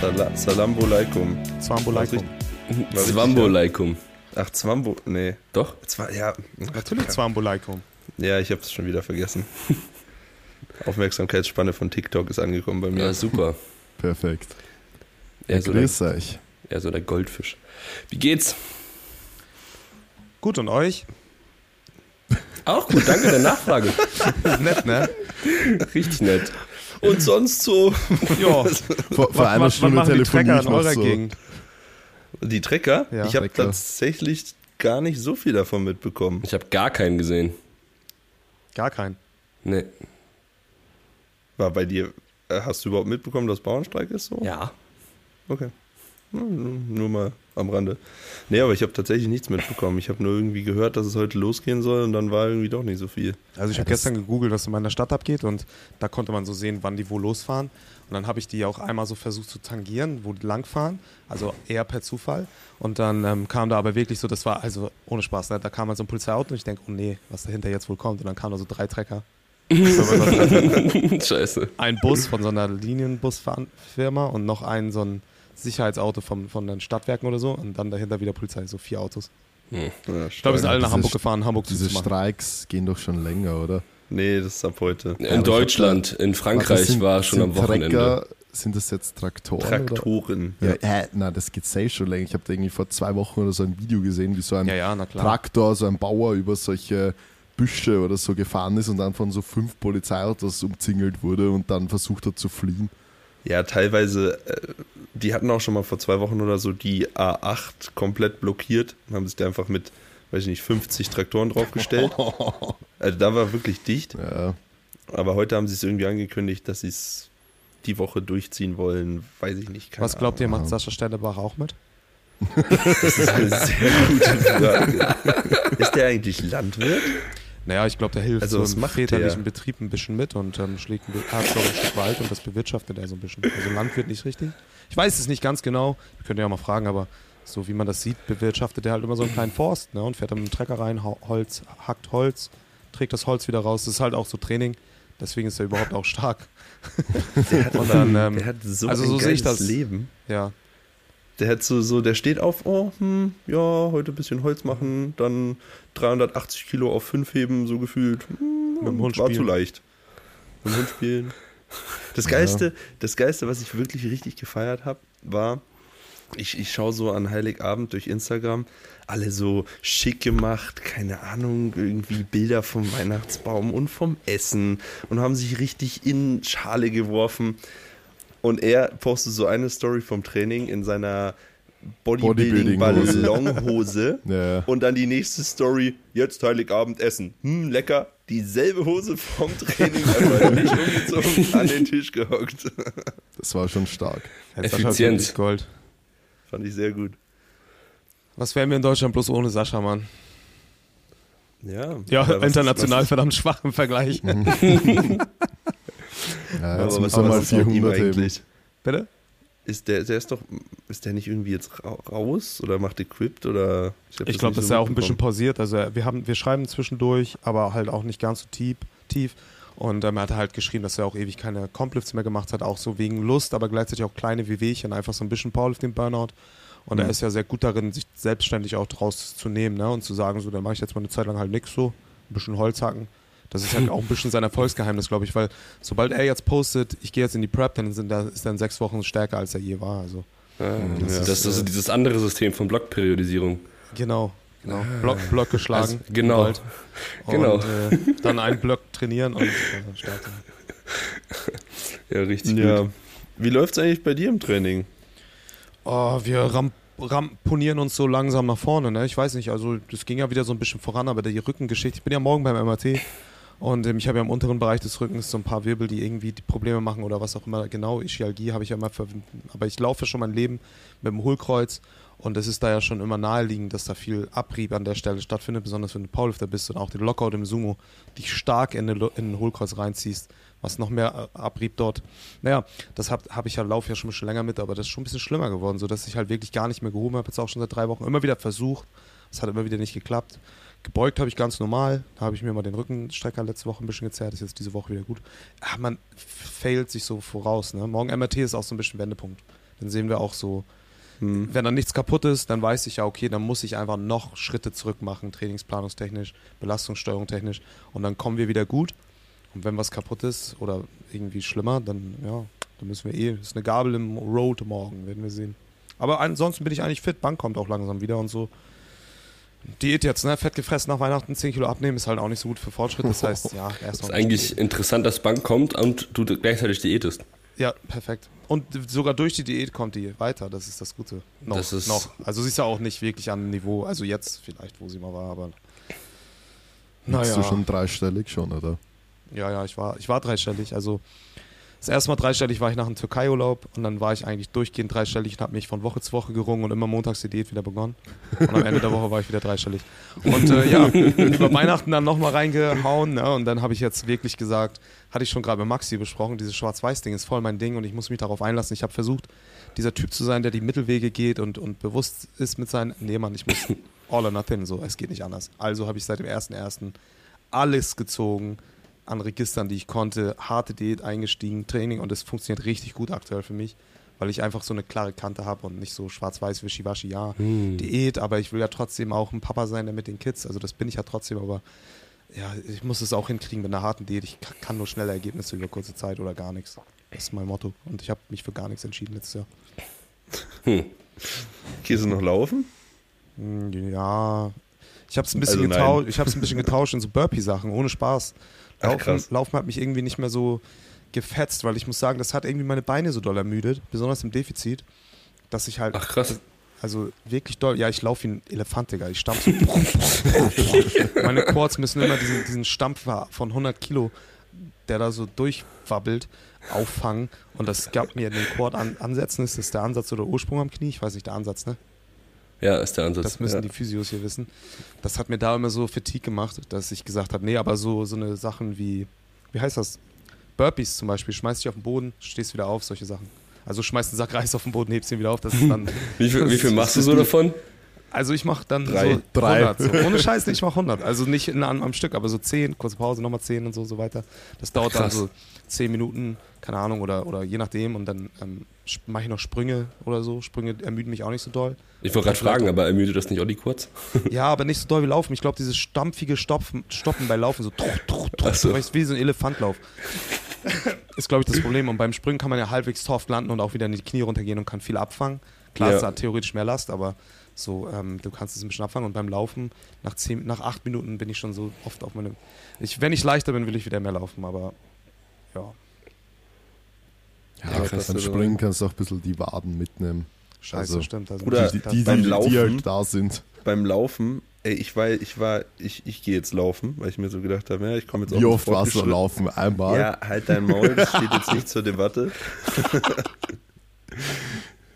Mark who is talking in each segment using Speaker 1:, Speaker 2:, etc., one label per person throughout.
Speaker 1: Sala Salambo Leikum.
Speaker 2: Zwambo Leikum.
Speaker 3: Zwambo Leikum.
Speaker 1: Ach, Zwambo, nee.
Speaker 3: Doch?
Speaker 1: Zwar, ja.
Speaker 2: Natürlich Zwambo Leikum.
Speaker 1: Ja, ich hab's schon wieder vergessen. Aufmerksamkeitsspanne von TikTok ist angekommen bei mir.
Speaker 3: Ja, super.
Speaker 4: Perfekt.
Speaker 3: Eher so, der,
Speaker 4: Grüß euch.
Speaker 3: eher so der Goldfisch. Wie geht's?
Speaker 2: Gut, und euch?
Speaker 3: Auch gut, danke der Nachfrage.
Speaker 2: Nett, ne?
Speaker 3: Richtig nett.
Speaker 1: Und sonst so.
Speaker 2: Ja.
Speaker 4: Vor, vor einer Stunde
Speaker 2: machen die Trecker
Speaker 4: telefoniere ich
Speaker 2: in
Speaker 4: noch
Speaker 2: eurer
Speaker 4: so.
Speaker 2: Gegend?
Speaker 1: Die Trecker?
Speaker 2: Ja.
Speaker 1: ich habe tatsächlich gar nicht so viel davon mitbekommen.
Speaker 3: Ich habe gar keinen gesehen.
Speaker 2: Gar keinen.
Speaker 3: Nee.
Speaker 1: War bei dir, äh, hast du überhaupt mitbekommen, dass Bauernstreik ist so?
Speaker 3: Ja.
Speaker 1: Okay. Nur mal am Rande. Nee, aber ich habe tatsächlich nichts mitbekommen. Ich habe nur irgendwie gehört, dass es heute losgehen soll und dann war irgendwie doch nicht so viel.
Speaker 2: Also ich
Speaker 4: Ja,
Speaker 2: habe gestern gegoogelt, was in meiner Stadt abgeht und da konnte man so sehen, wann die wo losfahren. Und dann habe ich die auch einmal so versucht zu tangieren, wo die langfahren, also eher per Zufall. Und dann ähm, kam da aber wirklich so, das war also ohne Spaß, ne? da kam halt so ein Polizeiauto und ich denke, oh nee, was dahinter jetzt wohl kommt. Und dann kamen da so drei Trecker.
Speaker 3: Scheiße.
Speaker 2: ein Bus von so einer Linienbusfirma und noch ein so ein Sicherheitsauto vom, von den Stadtwerken oder so und dann dahinter wieder Polizei, so vier Autos.
Speaker 3: Hm.
Speaker 1: Ja,
Speaker 2: Ich glaube, wir sind alle nach Hamburg gefahren, Hamburg
Speaker 4: Diese. Streiks gehen doch schon länger, oder?
Speaker 1: Nee, das ist ab heute.
Speaker 3: In
Speaker 4: aber ich
Speaker 3: Deutschland, in Frankreich
Speaker 4: sind-
Speaker 3: war schon am Wochenende.
Speaker 4: Trecker, sind das jetzt Traktoren?
Speaker 1: Traktoren.
Speaker 4: Oder? Ja, äh, na, das geht safe schon länger. Ich habe da irgendwie vor zwei Wochen oder so ein Video gesehen, wie so ein
Speaker 2: Ja, ja.
Speaker 4: Traktor, so ein Bauer über solche Büsche oder so gefahren ist und dann von so fünf Polizeiautos umzingelt wurde und dann versucht hat zu fliehen.
Speaker 1: Ja, teilweise, äh, die hatten auch schon mal vor zwei Wochen oder so die A8 komplett blockiert und haben sich da einfach mit, weiß ich nicht, 50 Traktoren draufgestellt. Also da war wirklich dicht.
Speaker 4: Ja,
Speaker 1: Aber heute haben sie es irgendwie angekündigt, dass sie es die Woche durchziehen wollen. Weiß ich nicht. keine
Speaker 2: Was glaubt ihr,
Speaker 1: Ahnung.
Speaker 2: macht Sascha Stellebach auch mit?
Speaker 1: Das ist eine sehr gute Frage. Ist der eigentlich Landwirt?
Speaker 2: Naja, ich glaube, der hilft
Speaker 1: Also,
Speaker 2: so im
Speaker 1: macht
Speaker 2: väterlichen
Speaker 1: der?
Speaker 2: Betrieb ein bisschen mit und ähm, schlägt ein, bi- hat so ein Stück Wald und das bewirtschaftet er so ein bisschen. Also Landwirt nicht richtig. Ich weiß es nicht ganz genau, wir können ja auch mal fragen, aber so wie man das sieht, bewirtschaftet er halt immer so einen kleinen Forst ne, und fährt dann mit dem Trecker rein, Holz, hackt Holz, trägt das Holz wieder raus. Das ist halt auch so Training, deswegen ist er überhaupt auch stark.
Speaker 1: Der hat,
Speaker 2: Und dann, ähm,
Speaker 1: der hat so
Speaker 2: also
Speaker 1: ein
Speaker 2: so sehe ich
Speaker 1: geiles
Speaker 2: das.
Speaker 1: Leben.
Speaker 2: Ja,
Speaker 1: Der hat so, so, der steht auf, oh, hm, ja, heute ein bisschen Holz machen, dann 380 Kilo auf 5 heben, so gefühlt. Hm,
Speaker 2: Mit dem Hund
Speaker 1: war
Speaker 2: spielen.
Speaker 1: zu leicht. Mit dem Hund spielen. Das Geilste, das Geilste, was ich wirklich richtig gefeiert habe, war, ich, ich schaue so an Heiligabend durch Instagram, alle so schick gemacht, keine Ahnung, irgendwie Bilder vom Weihnachtsbaum und vom Essen und haben sich richtig in Schale geworfen. Und er postet so eine Story vom Training in seiner. Bodybuilding-Ballonhose.
Speaker 4: ja.
Speaker 1: Und dann die nächste Story, jetzt Heiligabend essen. Hm, lecker. Dieselbe Hose vom Training, aber nicht umgezogen, an den Tisch gehockt.
Speaker 4: das war schon stark.
Speaker 3: Effizient.
Speaker 2: wirklich Gold.
Speaker 1: Fand ich sehr gut.
Speaker 2: Was wären wir in Deutschland bloß ohne Sascha, Mann?
Speaker 1: Ja,
Speaker 2: Ja, international
Speaker 1: Ist,
Speaker 2: verdammt schwach im Vergleich.
Speaker 4: Ja,
Speaker 1: was,
Speaker 4: jetzt
Speaker 1: aber was,
Speaker 4: müssen wir mal
Speaker 1: was ist mit ihm
Speaker 4: 400 heben.
Speaker 1: eigentlich?
Speaker 2: Bitte?
Speaker 1: Ist der, der ist doch, ist der nicht irgendwie jetzt ra- raus oder macht Equipped oder?
Speaker 2: Ich glaube, das ist
Speaker 1: so
Speaker 2: ja auch ein bisschen pausiert. Also wir haben, wir schreiben zwischendurch, aber halt auch nicht ganz so tief. tief. Und ähm, er hat halt geschrieben, dass er auch ewig keine Complifts mehr gemacht hat, auch so wegen Lust, aber gleichzeitig auch kleine Wehwehchen, einfach so ein bisschen Powerlifting Burnout. Und er
Speaker 1: Mhm.
Speaker 2: ist ja sehr gut darin, sich selbstständig auch draus zu nehmen ne? und zu sagen, so, dann mache ich jetzt mal eine Zeit lang halt nichts so, ein bisschen Holz hacken. Das ist halt auch ein bisschen sein Erfolgsgeheimnis, glaube ich, weil sobald er jetzt postet, ich gehe jetzt in die Prep, dann sind er, ist er in sechs Wochen stärker, als er je war. Also
Speaker 3: Ah,
Speaker 1: das
Speaker 3: das,
Speaker 1: ist,
Speaker 3: ist also
Speaker 1: äh,
Speaker 3: dieses andere System von Blockperiodisierung.
Speaker 2: Genau, genau. Block, Block geschlagen.
Speaker 3: Also, genau.
Speaker 2: im Wald.
Speaker 3: Genau.
Speaker 2: Und, äh, dann einen Block trainieren und äh, starten.
Speaker 3: Ja, richtig
Speaker 1: Ja.
Speaker 3: gut.
Speaker 1: Wie läuft's eigentlich bei dir im Training?
Speaker 2: Oh, wir ram ramponieren uns so langsam nach vorne, ne? Ich weiß nicht, also das ging ja wieder so ein bisschen voran, aber die Rückengeschichte, ich bin ja morgen beim MRT und ähm, ich habe ja im unteren Bereich des Rückens so ein paar Wirbel, die irgendwie die Probleme machen oder was auch immer. Genau, Ischialgie habe ich ja immer verwunden. Aber ich laufe schon mein Leben mit dem Hohlkreuz und es ist da ja schon immer naheliegend, dass da viel Abrieb an der Stelle stattfindet, besonders wenn du Powerlifter bist und auch den Lockout im Sumo dich stark in den, in den Hohlkreuz reinziehst, was noch mehr äh, Abrieb dort. Naja, das habe hab ich ja, laufe ja schon ein bisschen länger mit, aber das ist schon ein bisschen schlimmer geworden, sodass ich halt wirklich gar nicht mehr gehoben habe, jetzt auch schon seit drei Wochen. Immer wieder versucht, es hat immer wieder nicht geklappt. Gebeugt habe ich ganz normal, da habe ich mir mal den Rückenstrecker letzte Woche ein bisschen gezerrt, ist jetzt diese Woche wieder gut. Ach, man failt sich so voraus, ne? Morgen MRT ist auch so ein bisschen Wendepunkt. Dann sehen wir auch so,
Speaker 1: Hm.
Speaker 2: wenn dann nichts kaputt ist, dann weiß ich ja, okay, dann muss ich einfach noch Schritte zurück machen, trainingsplanungstechnisch, belastungssteuerung technisch und dann kommen wir wieder gut. Und wenn was kaputt ist oder irgendwie schlimmer, dann ja, dann müssen wir eh, ist eine Gabel im Road morgen, werden wir sehen. Aber ansonsten bin ich eigentlich fit, Bank kommt auch langsam wieder und so. Diät jetzt, ne? Fett gefressen nach Weihnachten, 10 Kilo abnehmen, ist halt auch nicht so gut für Fortschritt. Das heißt, ja, erst
Speaker 3: ist eigentlich interessant, dass Bank kommt und du gleichzeitig diätest.
Speaker 2: Ja, perfekt. Und sogar durch die Diät kommt die weiter, das ist das Gute. Noch,
Speaker 3: Das ist-
Speaker 2: noch. Also sie ist ja auch nicht wirklich am Niveau, also jetzt vielleicht, wo sie mal war, aber naja.
Speaker 4: du schon dreistellig schon, oder?
Speaker 2: Ja, ja, ich war, ich war dreistellig. Also das erste Mal dreistellig war ich nach einem Türkei-Urlaub und dann war ich eigentlich durchgehend dreistellig und habe mich von Woche zu Woche gerungen und immer montags die Diät wieder begonnen. Und am Ende der Woche war ich wieder dreistellig. Und äh, ja, über Weihnachten dann nochmal reingehauen ne? und dann habe ich jetzt wirklich gesagt, hatte ich schon gerade mit Maxi besprochen, dieses Schwarz-Weiß-Ding ist voll mein Ding und ich muss mich darauf einlassen. Ich habe versucht, dieser Typ zu sein, der die Mittelwege geht und, und bewusst ist mit seinen, nee Mann, ich muss all or nothing, so, es geht nicht anders. Also habe ich seit dem 1.1. alles gezogen an Registern, die ich konnte, harte Diät eingestiegen, Training und es funktioniert richtig gut aktuell für mich, weil ich einfach so eine klare Kante habe und nicht so schwarz-weiß, wischiwaschi, ja, Diät, aber ich will ja trotzdem auch ein Papa sein, der mit den Kids, also das bin ich ja trotzdem, aber ja, ich muss es auch hinkriegen mit einer harten Diät. Ich ka- kann nur schnelle Ergebnisse über kurze Zeit oder gar nichts. Das ist mein Motto und ich habe mich für gar nichts entschieden letztes Jahr.
Speaker 1: Gehst du noch laufen?
Speaker 2: Hm, Ja, ich habe es ein bisschen
Speaker 1: Also
Speaker 2: getauscht. Ich habe es ein bisschen getauscht in so Burpee-Sachen, ohne Spaß. Laufen. Laufen hat mich irgendwie nicht mehr so gefetzt, weil ich muss sagen, das hat irgendwie meine Beine so doll ermüdet, besonders im Defizit, dass ich halt,
Speaker 3: Ach krass.
Speaker 2: also wirklich doll, ja, ich laufe wie ein Elefant, Digga. Ich stampf so. meine Quads müssen immer diesen, diesen Stampfer von 100 Kilo, der da so durchwabbelt, auffangen. Und das gab mir den Quad an, ansetzen. Ist das der Ansatz oder Ursprung am Knie? Ich weiß nicht, der Ansatz, ne?
Speaker 3: Ja, ist der Ansatz.
Speaker 2: Das müssen
Speaker 3: ja.
Speaker 2: die Physios hier wissen. Das hat mir da immer so Fatigue gemacht, dass ich gesagt habe, nee, aber so, so eine Sachen wie, wie heißt das? Burpees zum Beispiel, schmeißt dich auf den Boden, stehst wieder auf, solche Sachen. Also schmeißt einen Sack Reis auf den Boden, hebst ihn wieder auf, das ist dann...
Speaker 3: Wie viel, wie viel machst du so davon?
Speaker 2: Also ich mache dann
Speaker 1: Drei.
Speaker 2: so
Speaker 4: Drei.
Speaker 2: 100. So. Ohne Scheiß, ich mache 100. Also nicht in, am, am Stück, aber so 10, kurze Pause, nochmal 10 und so, so weiter. Das dauert dann
Speaker 3: Krass.
Speaker 2: so 10 Minuten, keine Ahnung, oder, oder je nachdem. Und dann ähm, mache ich noch Sprünge oder so. Sprünge ermüden mich auch nicht so doll.
Speaker 3: Ich wollte gerade fragen, aber ermüdet das nicht Olli kurz?
Speaker 2: Ja, aber nicht so doll wie Laufen. Ich glaube, dieses stampfige Stopfen, Stoppen bei Laufen, so truch, truch, truch,
Speaker 3: so.
Speaker 2: weißt, wie so ein Elefantlauf. ist, glaube ich, das Problem. Und beim Springen kann man ja halbwegs soft landen und auch wieder in die Knie runtergehen und kann viel abfangen. Klar,
Speaker 3: Ja.
Speaker 2: es hat theoretisch mehr Last, aber so, ähm, du kannst es ein bisschen abfangen. Und beim Laufen, nach, zehn, nach acht Minuten bin ich schon so oft auf meine. Ich, wenn ich leichter bin, will ich wieder mehr laufen, aber ja,
Speaker 4: Ja,
Speaker 3: Ja, krass,
Speaker 4: beim Springen kannst du auch ein bisschen die Waden mitnehmen.
Speaker 2: scheiße,
Speaker 4: Also,
Speaker 2: stimmt. Also,
Speaker 1: Bruder,
Speaker 4: die, die, die,
Speaker 1: beim
Speaker 4: die,
Speaker 1: Laufen-
Speaker 4: halt da sind.
Speaker 1: Beim Laufen, ey, ich war, ich war, ich, ich gehe jetzt laufen, weil ich mir so gedacht habe, ja, ich komme jetzt
Speaker 4: Wie
Speaker 1: auf den
Speaker 4: oft warst du laufen? Einmal?
Speaker 1: Ja, halt dein Maul, das steht jetzt nicht zur Debatte.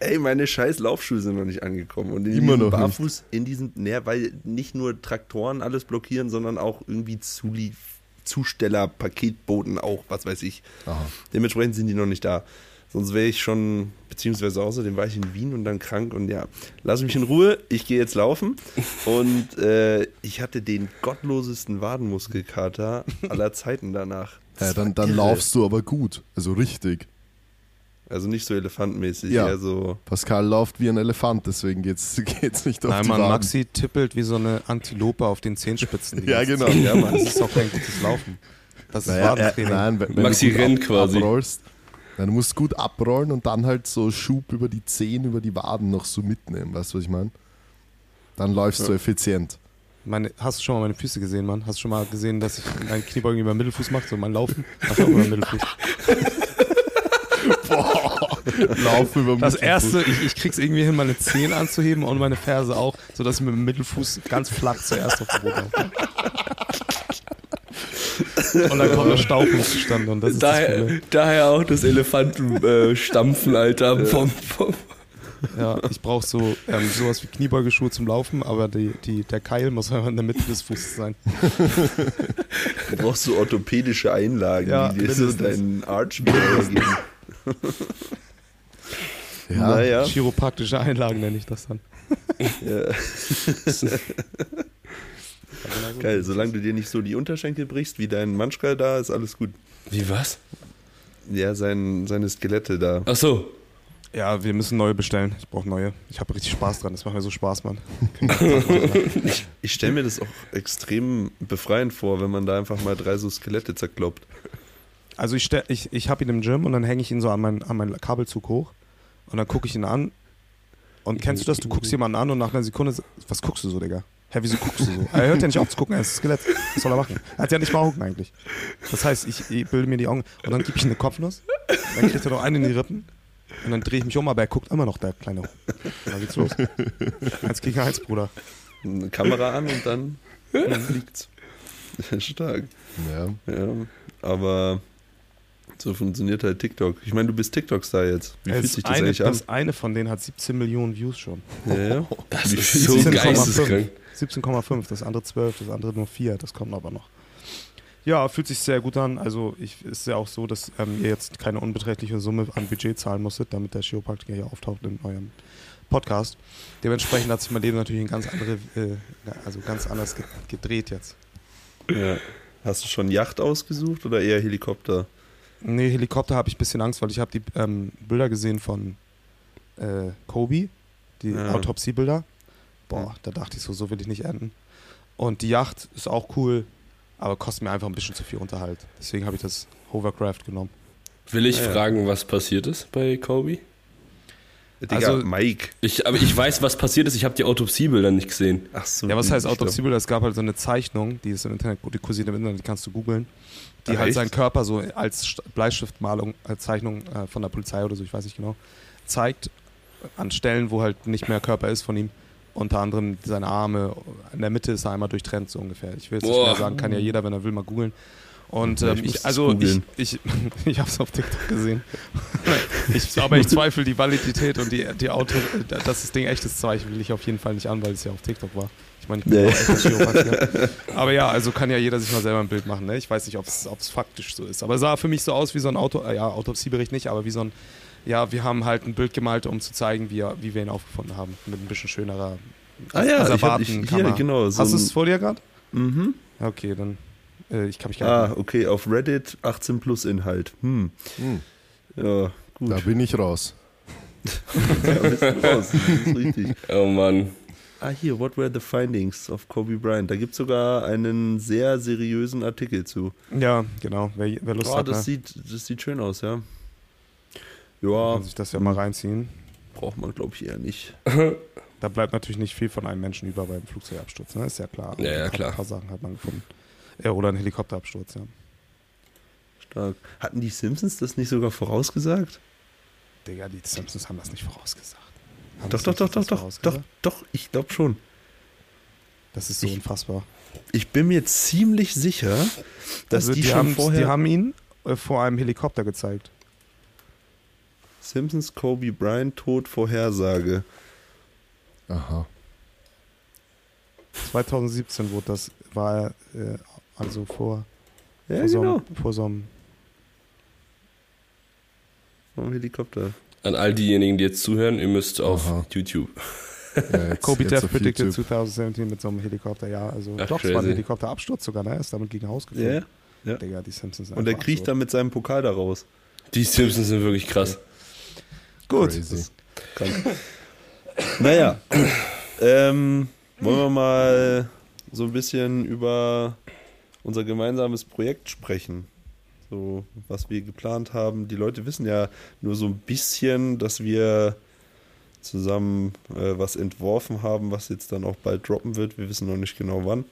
Speaker 1: Ey, meine scheiß Laufschuhe sind noch nicht angekommen. Und in
Speaker 4: Immer
Speaker 1: diesem
Speaker 4: noch nicht.
Speaker 1: Barfuß, in diesem, ne, weil nicht nur Traktoren alles blockieren, sondern auch irgendwie Zulief Zusteller, Paketboten auch, was weiß ich.
Speaker 4: Aha.
Speaker 1: Dementsprechend sind die noch nicht da. Sonst wäre ich schon, beziehungsweise außerdem war ich in Wien und dann krank und ja, lass mich in Ruhe, ich gehe jetzt laufen. Und äh, ich hatte den gottlosesten Wadenmuskelkater aller Zeiten danach.
Speaker 4: Ja, dann dann
Speaker 1: irre.
Speaker 4: laufst du aber gut. Also richtig.
Speaker 1: Also nicht so elefantenmäßig,
Speaker 4: Ja.
Speaker 1: eher so.
Speaker 4: Pascal läuft wie ein Elefant, deswegen geht's, geht's nicht auf
Speaker 2: Nein,
Speaker 4: die
Speaker 2: Mann,
Speaker 4: Waden.
Speaker 2: Maxi tippelt wie so eine Antilope auf den Zehenspitzen.
Speaker 4: Ja, genau.
Speaker 2: Ja, Mann, das ist auch kein gutes Laufen. Das ist
Speaker 4: Naja, äh,
Speaker 2: Wadentraining.
Speaker 4: nein, wenn, wenn
Speaker 3: Maxi
Speaker 4: du gut
Speaker 3: rennt quasi.
Speaker 4: Abrollst, dann du musst gut abrollen und dann halt so Schub über die Zehen, über die Waden noch so mitnehmen. Weißt du, was ich meine? Dann läufst du effizient.
Speaker 2: Meine, hast du schon mal meine Füße gesehen, Mann? Hast du schon mal gesehen, dass ich meinen Kniebeugen über den Mittelfuß mache, so mein Laufen? Auch über den Mittelfuß.
Speaker 4: Laufen über
Speaker 2: Das erste, ich, ich krieg's irgendwie hin, meine Zehen anzuheben und meine Ferse auch, sodass ich mit dem Mittelfuß ganz flach zuerst auf dem Boden laufe. Und dann kommt der Stauchen zustande und das ist das
Speaker 3: Daher,
Speaker 2: Problem.
Speaker 3: daher auch das Elefantenstampfen, Alter. Vom, vom,
Speaker 2: Ja, ich brauche so ähm, sowas wie Kniebeugeschuhe zum Laufen, aber die, die, der Keil muss einfach in der Mitte des Fußes sein.
Speaker 1: Du brauchst so orthopädische Einlagen,
Speaker 2: Ja,
Speaker 1: die dir so deinen Arch geben.
Speaker 4: ja,
Speaker 1: Naja.
Speaker 2: Chiropraktische Einlagen nenne ich das dann.
Speaker 1: Ja. Geil, solange du dir nicht so die Unterschenkel brichst, wie dein Manschkal da, ist alles gut.
Speaker 3: wie was?
Speaker 1: Ja, sein, seine Skelette da.
Speaker 3: Ach so.
Speaker 2: Ja, wir müssen neue bestellen. Ich brauche neue. Ich habe richtig Spaß dran. Das macht mir so Spaß, Mann.
Speaker 1: Ich stelle mir das auch extrem befreiend vor, wenn man da einfach mal drei so Skelette zerkloppt.
Speaker 2: Also ich, stell- ich, ich habe ihn im Gym und dann hänge ich ihn so an meinen an mein Kabelzug hoch und dann gucke ich ihn an. Und kennst du das? Du guckst jemanden an und nach einer Sekunde, was guckst du so, Digga? Hä, wieso guckst du so? Er hört ja nicht auf zu gucken, er ist ein Skelett. Was soll er machen? Er hat ja nicht mal Augen eigentlich. Das heißt, ich, ich bilde mir die Augen und dann gebe ich ihm eine Kopfnuss, dann kriegt er noch einen in die Rippen und dann drehe ich mich um, aber er guckt immer noch, der Kleine. Dann geht's los. Eins gegen eins, Bruder.
Speaker 1: Eine Kamera an und dann fliegt's. Stark.
Speaker 4: Ja.
Speaker 1: Ja, aber so funktioniert halt TikTok. Ich meine, du bist TikTok-Star jetzt. Wie fühlt sich das
Speaker 2: eine,
Speaker 1: eigentlich an?
Speaker 2: das eine von denen hat 17 Millionen Views schon.
Speaker 1: Ja, ja.
Speaker 3: Das
Speaker 1: Wie
Speaker 3: ist so
Speaker 1: sich-
Speaker 2: 17,5.
Speaker 3: geisteskrank.
Speaker 2: 17,5, das andere 12, das andere nur 4, das kommt aber noch. Ja, fühlt sich sehr gut an. Also ich, ist ja auch so, dass ähm, ihr jetzt keine unbeträchtliche Summe an Budget zahlen musstet, damit der Chiropraktiker hier auftaucht in eurem Podcast. Dementsprechend hat sich mein Leben natürlich in ganz andere, äh, also ganz anders ge gedreht jetzt.
Speaker 1: ja. Hast du schon Yacht ausgesucht oder eher Helikopter?
Speaker 2: Nee, Helikopter habe ich ein bisschen Angst, weil ich habe die ähm, Bilder gesehen von äh, Kobe, die
Speaker 1: Ja.
Speaker 2: Autopsiebilder. Boah, da dachte ich so, so will ich nicht enden. Und die Yacht ist auch cool, aber kostet mir einfach ein bisschen zu viel Unterhalt. Deswegen habe ich das Hovercraft genommen.
Speaker 3: Will ich
Speaker 1: ja.
Speaker 3: fragen, was passiert ist bei Kobe?
Speaker 1: Digga,
Speaker 2: Also-
Speaker 1: Mike.
Speaker 3: Ich, aber ich weiß, was passiert ist. Ich habe die Autopsiebilder nicht gesehen.
Speaker 1: Ach so.
Speaker 2: Ja, was heißt Autopsiebilder? Es gab halt so eine Zeichnung, die ist im Internet, die kursiert im Internet, die kannst du googeln, die
Speaker 1: Ach,
Speaker 2: halt
Speaker 1: echt?
Speaker 2: seinen Körper so als St- Bleistiftmalung, als Zeichnung äh, von der Polizei oder so, ich weiß nicht genau, zeigt an Stellen, wo halt nicht mehr Körper ist von ihm. Unter anderem seine Arme, in der Mitte ist er einmal durchtrennt, so ungefähr. Ich will jetzt nicht mehr sagen, kann ja jeder, wenn er will, mal googeln. Und
Speaker 1: Ja,
Speaker 2: ähm,
Speaker 1: ich
Speaker 2: ich, also ich, ich, ich habe es auf TikTok gesehen. ich, aber ich zweifle die Validität und die, die Auto, dass das Ding echt ist, zweifle ich auf jeden Fall nicht an, weil es ja auf TikTok war. Ich meine, ich bin
Speaker 1: Nee.
Speaker 2: auch. Aber ja, also kann ja jeder sich mal selber ein Bild machen. Ne? Ich weiß nicht, ob es faktisch so ist. Aber es sah für mich so aus wie so ein Auto, äh, ja, Autopsiebericht nicht, aber wie so ein, ja, wir haben halt ein Bild gemalt, um zu zeigen, wie, er- wie wir ihn aufgefunden haben. Mit ein bisschen schönerer
Speaker 1: Ah ja, ich hab, ich, hier, genau. So
Speaker 2: Hast du es vor dir gerade?
Speaker 1: Mhm.
Speaker 2: Okay, dann. Äh, ich kann mich gar
Speaker 1: Ah,
Speaker 2: nicht.
Speaker 1: okay, auf Reddit 18 plus Inhalt. Hm.
Speaker 4: Hm,
Speaker 1: Ja, gut.
Speaker 4: da bin ich raus.
Speaker 1: Ja, bist du raus. Das ist richtig.
Speaker 3: Oh Mann.
Speaker 1: Ah, hier, what were the findings of Kobe Bryant? Da gibt es sogar einen sehr seriösen Artikel zu.
Speaker 2: Ja, genau. Wer, wer Lust
Speaker 1: Oh,
Speaker 2: hat,
Speaker 1: das,
Speaker 2: ne?
Speaker 1: sieht, das sieht schön aus, ja. Ja,
Speaker 2: kann sich das ja mal reinziehen.
Speaker 1: braucht man, glaube ich, eher nicht.
Speaker 2: Da bleibt natürlich nicht viel von einem Menschen über beim Flugzeugabsturz, ne? Ist ja klar.
Speaker 3: Ja, ja,
Speaker 2: ein paar,
Speaker 3: klar.
Speaker 2: Ein paar Sachen hat man gefunden. Ja, oder ein Helikopterabsturz, ja.
Speaker 1: Stark. Hatten die Simpsons das nicht sogar vorausgesagt?
Speaker 2: Digga, die Simpsons haben das nicht vorausgesagt. Haben
Speaker 1: Doch,
Speaker 2: die
Speaker 1: doch, doch, doch, doch, doch, doch, ich glaube schon.
Speaker 2: Das ist so
Speaker 1: Ich-
Speaker 2: unfassbar.
Speaker 1: Ich bin mir ziemlich sicher, dass
Speaker 2: Also
Speaker 1: die, schon
Speaker 2: haben,
Speaker 1: vorher
Speaker 2: Die haben ihn äh, vor einem Helikopter gezeigt.
Speaker 1: Simpsons Kobe Bryant Tod Vorhersage.
Speaker 4: Aha.
Speaker 2: 2017 wurde das, war äh, also vor,
Speaker 1: Ja,
Speaker 2: vor, so
Speaker 1: genau.
Speaker 2: einem, vor so einem
Speaker 1: Helikopter.
Speaker 3: An all diejenigen, die jetzt zuhören, ihr müsst auf
Speaker 4: Aha.
Speaker 3: YouTube.
Speaker 4: Ja, jetzt,
Speaker 2: Kobe Death predicted
Speaker 4: YouTube.
Speaker 2: 2017 mit so einem Helikopter, ja. Also
Speaker 3: Ach,
Speaker 2: doch, es war ein
Speaker 3: crazy.
Speaker 2: Helikopterabsturz sogar, ne? Er ist damit gegen Haus geflogen.
Speaker 1: Ja.
Speaker 2: Digga, die Simpsons sind
Speaker 1: Und er kriecht
Speaker 2: absurd.
Speaker 1: dann mit seinem Pokal da raus.
Speaker 3: Die Simpsons sind wirklich krass.
Speaker 2: Gut.
Speaker 4: Crazy.
Speaker 1: Naja. ähm, wollen wir mal so ein bisschen über unser gemeinsames Projekt sprechen. So, was wir geplant haben. Die Leute wissen ja nur so ein bisschen, dass wir zusammen äh, was entworfen haben, was jetzt dann auch bald droppen wird. Wir wissen noch nicht genau wann.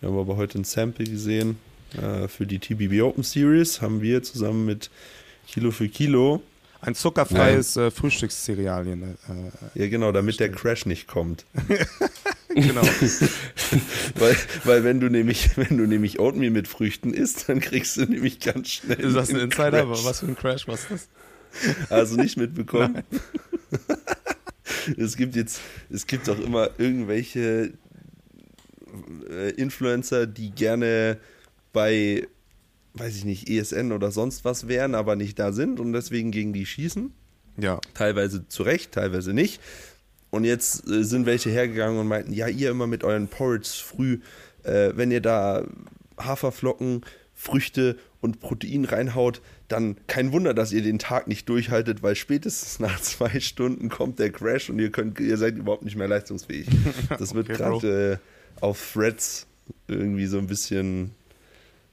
Speaker 1: Wir haben aber heute ein Sample gesehen äh, für die TBB Open Series. Haben wir zusammen mit Kilo für Kilo.
Speaker 2: Ein zuckerfreies äh, Frühstückscerealien. Äh,
Speaker 1: Ja, genau, damit der Crash nicht kommt.
Speaker 2: genau.
Speaker 1: Weil, weil wenn du nämlich, wenn du nämlich Oatmeal mit Früchten isst, dann kriegst du nämlich ganz schnell.
Speaker 2: ist das ein Insider?
Speaker 1: Crash.
Speaker 2: Was für ein Crash? Was ist das?
Speaker 1: Also nicht mitbekommen. es gibt jetzt, es gibt auch immer irgendwelche äh, Influencer, die gerne bei, weiß ich nicht, ESN oder sonst was wären, aber nicht da sind und deswegen gegen die schießen.
Speaker 2: Ja.
Speaker 1: Teilweise zu Recht, teilweise nicht. Und jetzt äh, sind welche hergegangen und meinten, ja, ihr immer mit euren Porridge früh, äh, wenn ihr da Haferflocken, Früchte und Protein reinhaut, dann kein Wunder, dass ihr den Tag nicht durchhaltet, weil spätestens nach zwei Stunden kommt der Crash und ihr könnt, ihr seid überhaupt nicht mehr leistungsfähig. Das wird
Speaker 2: Okay,
Speaker 1: gerade äh, auf Threads irgendwie so ein bisschen,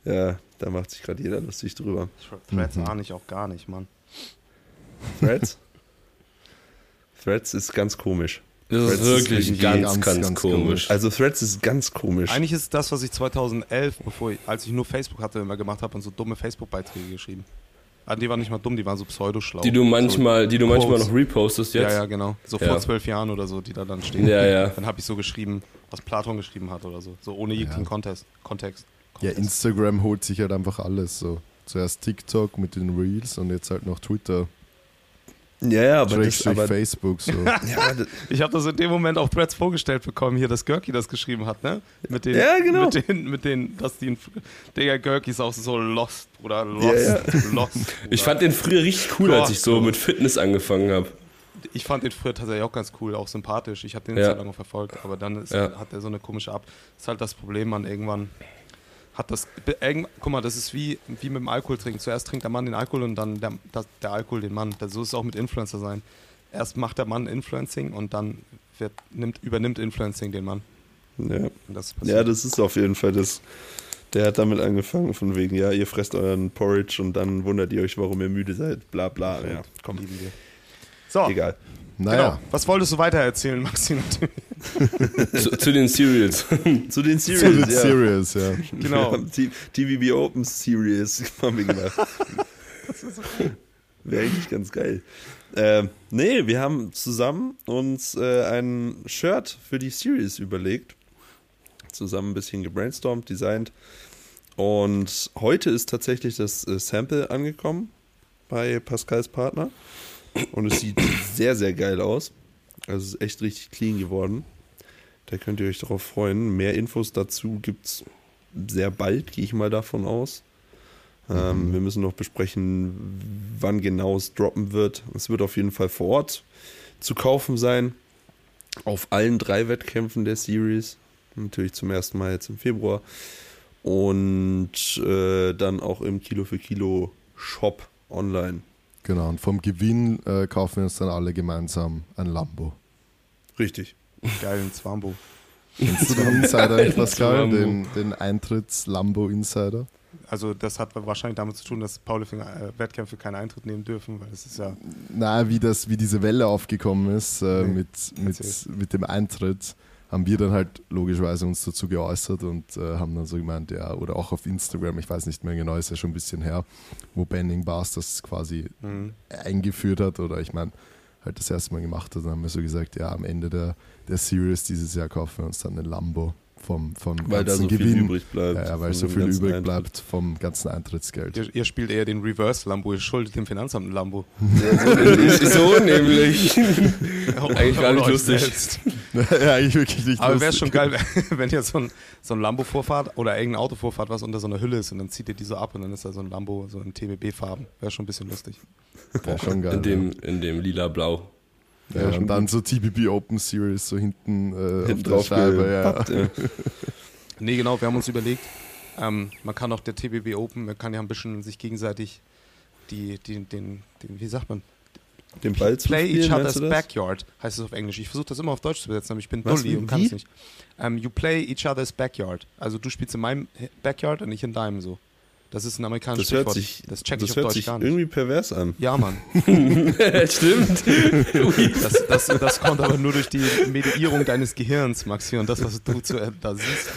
Speaker 1: ja, da macht sich gerade jeder lustig drüber.
Speaker 2: Threads ahne ich auch gar nicht, Mann.
Speaker 1: Threads? Threads ist ganz komisch.
Speaker 3: Das ist
Speaker 1: Threads ist
Speaker 3: wirklich
Speaker 1: irgendwie
Speaker 3: ganz,
Speaker 4: ganz,
Speaker 3: ganz,
Speaker 4: ganz
Speaker 3: komisch.
Speaker 4: komisch.
Speaker 1: Also Threads ist ganz komisch.
Speaker 2: Eigentlich ist es das, was ich 2011, bevor ich, als ich nur Facebook hatte, immer gemacht habe und so dumme Facebook-Beiträge geschrieben. Ah, die waren nicht mal dumm, die waren so pseudoschlau.
Speaker 3: Die du manchmal, die du manchmal noch repostest
Speaker 2: Ja,
Speaker 3: jetzt.
Speaker 2: ja, genau. So
Speaker 3: Ja.
Speaker 2: vor zwölf Jahren oder so, die da dann stehen.
Speaker 3: Ja, ja.
Speaker 2: Dann habe ich so geschrieben, was Platon geschrieben hat oder so. So ohne jeglichen
Speaker 4: Ja.
Speaker 2: Kontext. Kontext.
Speaker 4: Ja. Instagram holt sich halt einfach alles so. Zuerst TikTok mit den Reels und jetzt halt noch Twitter,
Speaker 1: ja, ja, aber das, aber,
Speaker 4: Facebook so.
Speaker 1: ja,
Speaker 2: Ich habe das in dem Moment auf Threads vorgestellt bekommen, hier, dass Görki das geschrieben hat, ne? Mit den,
Speaker 1: Ja, genau.
Speaker 2: Mit den, mit den, dass die, Digga, Görki ist auch so lost, Bruder, lost,
Speaker 1: Ja,
Speaker 2: lost.
Speaker 3: Ich
Speaker 2: Bruder.
Speaker 3: fand den früher richtig cool, als ich so
Speaker 2: Gott.
Speaker 3: mit Fitness angefangen habe.
Speaker 2: ich fand den früher tatsächlich auch ganz cool, auch sympathisch. Ich habe den
Speaker 3: Ja.
Speaker 2: sehr lange verfolgt, aber dann ist,
Speaker 3: Ja.
Speaker 2: hat er so eine komische Ab. ist halt das Problem, man irgendwann hat das. guck mal, das ist wie, wie mit dem Alkohol trinken. Zuerst trinkt der Mann den Alkohol und dann der, der Alkohol den Mann. Das, so ist es auch mit Influencer sein. Erst macht der Mann Influencing und dann wird, nimmt, übernimmt Influencing den Mann.
Speaker 1: ja.
Speaker 2: Das
Speaker 1: ja, das ist auf jeden Fall das. Der hat damit angefangen, von wegen, ja, ihr fresst euren Porridge und dann wundert ihr euch, warum ihr müde seid, bla bla. Ja, komm,
Speaker 2: lieben wir. So,
Speaker 1: egal.
Speaker 4: Naja,
Speaker 2: genau. Was wolltest du weiter erzählen, Maxi?
Speaker 3: zu, zu den Cereals.
Speaker 1: Zu den
Speaker 4: zu
Speaker 1: Series,
Speaker 4: den
Speaker 1: ja.
Speaker 4: Serious, ja.
Speaker 2: Genau.
Speaker 1: TVB Open Series haben wir gemacht. Wäre eigentlich ganz geil. Ähm, nee, wir haben zusammen uns äh, ein Shirt für die Series überlegt. Zusammen ein bisschen gebrainstormt, designt. Und heute ist tatsächlich das äh, Sample angekommen bei Pascals Partner. Und es sieht sehr, sehr geil aus. Also es ist echt richtig clean geworden. Da könnt ihr euch darauf freuen. Mehr Infos dazu gibt es sehr bald, gehe ich mal davon aus. Ähm, wir müssen noch besprechen, wann genau es droppen wird. Es wird auf jeden Fall vor Ort zu kaufen sein. Auf allen drei Wettkämpfen der Series. Natürlich zum ersten Mal jetzt im Februar. Und äh, dann auch im Kilo für Kilo Shop online.
Speaker 4: Genau, und vom Gewinn äh, kaufen wir uns dann alle gemeinsam ein Lambo.
Speaker 1: Richtig.
Speaker 2: Geilen Zwambo.
Speaker 4: Kennst du den Insider nicht, Pascal? Den, den Eintritts-Lambo-Insider?
Speaker 2: Also das hat wahrscheinlich damit zu tun, dass Powerlifting-Wettkämpfe keinen Eintritt nehmen dürfen, weil es ist ja
Speaker 4: Na, wie, das, wie diese Welle aufgekommen ist äh,
Speaker 2: Nee,
Speaker 4: mit, mit, mit dem Eintritt, haben wir dann halt logischerweise uns dazu geäußert und äh, haben dann so gemeint, ja, oder auch auf Instagram, ich weiß nicht mehr genau, ist ja schon ein bisschen her, wo Benning Bars das quasi
Speaker 2: mhm.
Speaker 4: eingeführt hat oder ich meine, halt das erste Mal gemacht hat. Dann haben wir so gesagt, ja, am Ende der, der Series dieses Jahr kaufen wir uns dann einen Lambo vom, vom
Speaker 1: Weil da
Speaker 4: ganzen
Speaker 1: so viel
Speaker 4: Gewinn.
Speaker 1: übrig bleibt.
Speaker 4: ja, ja, weil so viel übrig
Speaker 1: Eintritt.
Speaker 4: bleibt vom ganzen Eintrittsgeld.
Speaker 2: ihr, ihr spielt eher den Reverse-Lambo, ihr schuldet dem Finanzamt ein Lambo.
Speaker 3: so nämlich. Eigentlich gar nicht lustig.
Speaker 4: ja, eigentlich wirklich nicht
Speaker 2: Aber wäre schon geil, wenn ihr so ein, so ein Lambo vorfahrt oder irgendein Auto vorfahrt, was unter so einer Hülle ist und dann zieht ihr die so ab und dann ist da so ein Lambo so in TBB-Farben. Wäre schon ein bisschen lustig.
Speaker 4: Wär schon geil.
Speaker 3: In dem, in dem lila-blau.
Speaker 4: Ja. Ja, und dann so TBB Open Series so hinten, äh,
Speaker 1: Hinten
Speaker 4: auf der
Speaker 1: drauf
Speaker 4: Scheibe. Ja.
Speaker 2: Nee, genau, wir haben uns überlegt, ähm, man kann auch der TBB Open, man kann ja ein bisschen sich gegenseitig die, die, den, den, wie sagt man,
Speaker 1: Den Ball zu
Speaker 2: Play
Speaker 1: spielen,
Speaker 2: each other's backyard, heißt es auf Englisch. Ich versuche das immer auf Deutsch zu übersetzen, aber ich bin
Speaker 1: Was,
Speaker 2: dulli
Speaker 1: wie-
Speaker 2: und kann es nicht. Ähm, you play each other's backyard. Also du spielst in meinem Backyard und ich in deinem so. Das ist ein amerikanisches
Speaker 1: Das hört
Speaker 2: Sprichwort.
Speaker 1: sich,
Speaker 2: das check
Speaker 1: das
Speaker 2: ich auf
Speaker 1: hört
Speaker 2: Deutsch
Speaker 1: sich
Speaker 2: gar nicht.
Speaker 1: irgendwie pervers an.
Speaker 2: Ja, Mann.
Speaker 3: Stimmt.
Speaker 2: Das, das, das kommt aber nur durch die Mediierung deines Gehirns, Maxi, und das, was du zu, äh, da siehst.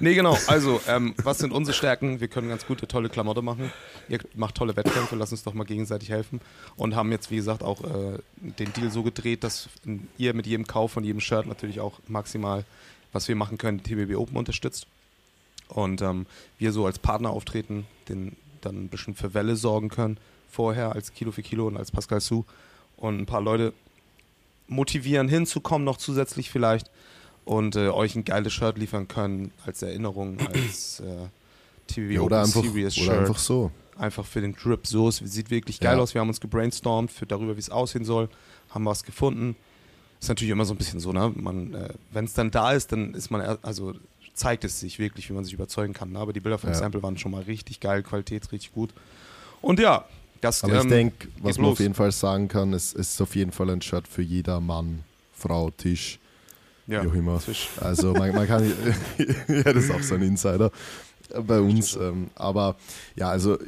Speaker 2: Nee, genau. Also, ähm, was sind unsere Stärken? Wir können ganz gute, tolle Klamotte machen. Ihr macht tolle Wettkämpfe, lasst uns doch mal gegenseitig helfen. Und haben jetzt, wie gesagt, auch äh, den Deal so gedreht, dass ihr mit jedem Kauf von jedem Shirt natürlich auch maximal, was wir machen können, die TBB Open unterstützt. Und ähm, wir so als Partner auftreten, den dann ein bisschen für Welle sorgen können, vorher als Kilo für Kilo und als Pascal Su und ein paar Leute motivieren hinzukommen, noch zusätzlich vielleicht und äh, euch ein geiles Shirt liefern können als Erinnerung, als äh, TV
Speaker 4: Ja, oder einfach,
Speaker 2: Series
Speaker 4: oder
Speaker 2: Shirt.
Speaker 4: einfach so.
Speaker 2: Einfach für den Drip so. Es sieht wirklich geil
Speaker 4: Ja.
Speaker 2: aus. Wir haben uns gebrainstormt für darüber, wie es aussehen soll, haben was gefunden. Ist natürlich immer so ein bisschen so, ne? Man, äh, wenn es dann da ist, dann ist man, er- also zeigt es sich wirklich, wie man sich überzeugen kann. ne? Aber die Bilder vom
Speaker 4: Ja.
Speaker 2: Sample waren schon mal richtig geil, Qualität richtig gut. Und ja, das
Speaker 4: Aber ich
Speaker 2: ähm,
Speaker 4: denke, was man
Speaker 2: los.
Speaker 4: auf jeden Fall sagen kann, es ist auf jeden Fall ein Shirt für jeder Mann, Frau, Tisch,
Speaker 2: ja,
Speaker 4: wie auch immer.
Speaker 2: Fisch.
Speaker 4: Also man, man kann, ja, das ist auch so ein Insider bei uns. Ähm, aber ja, also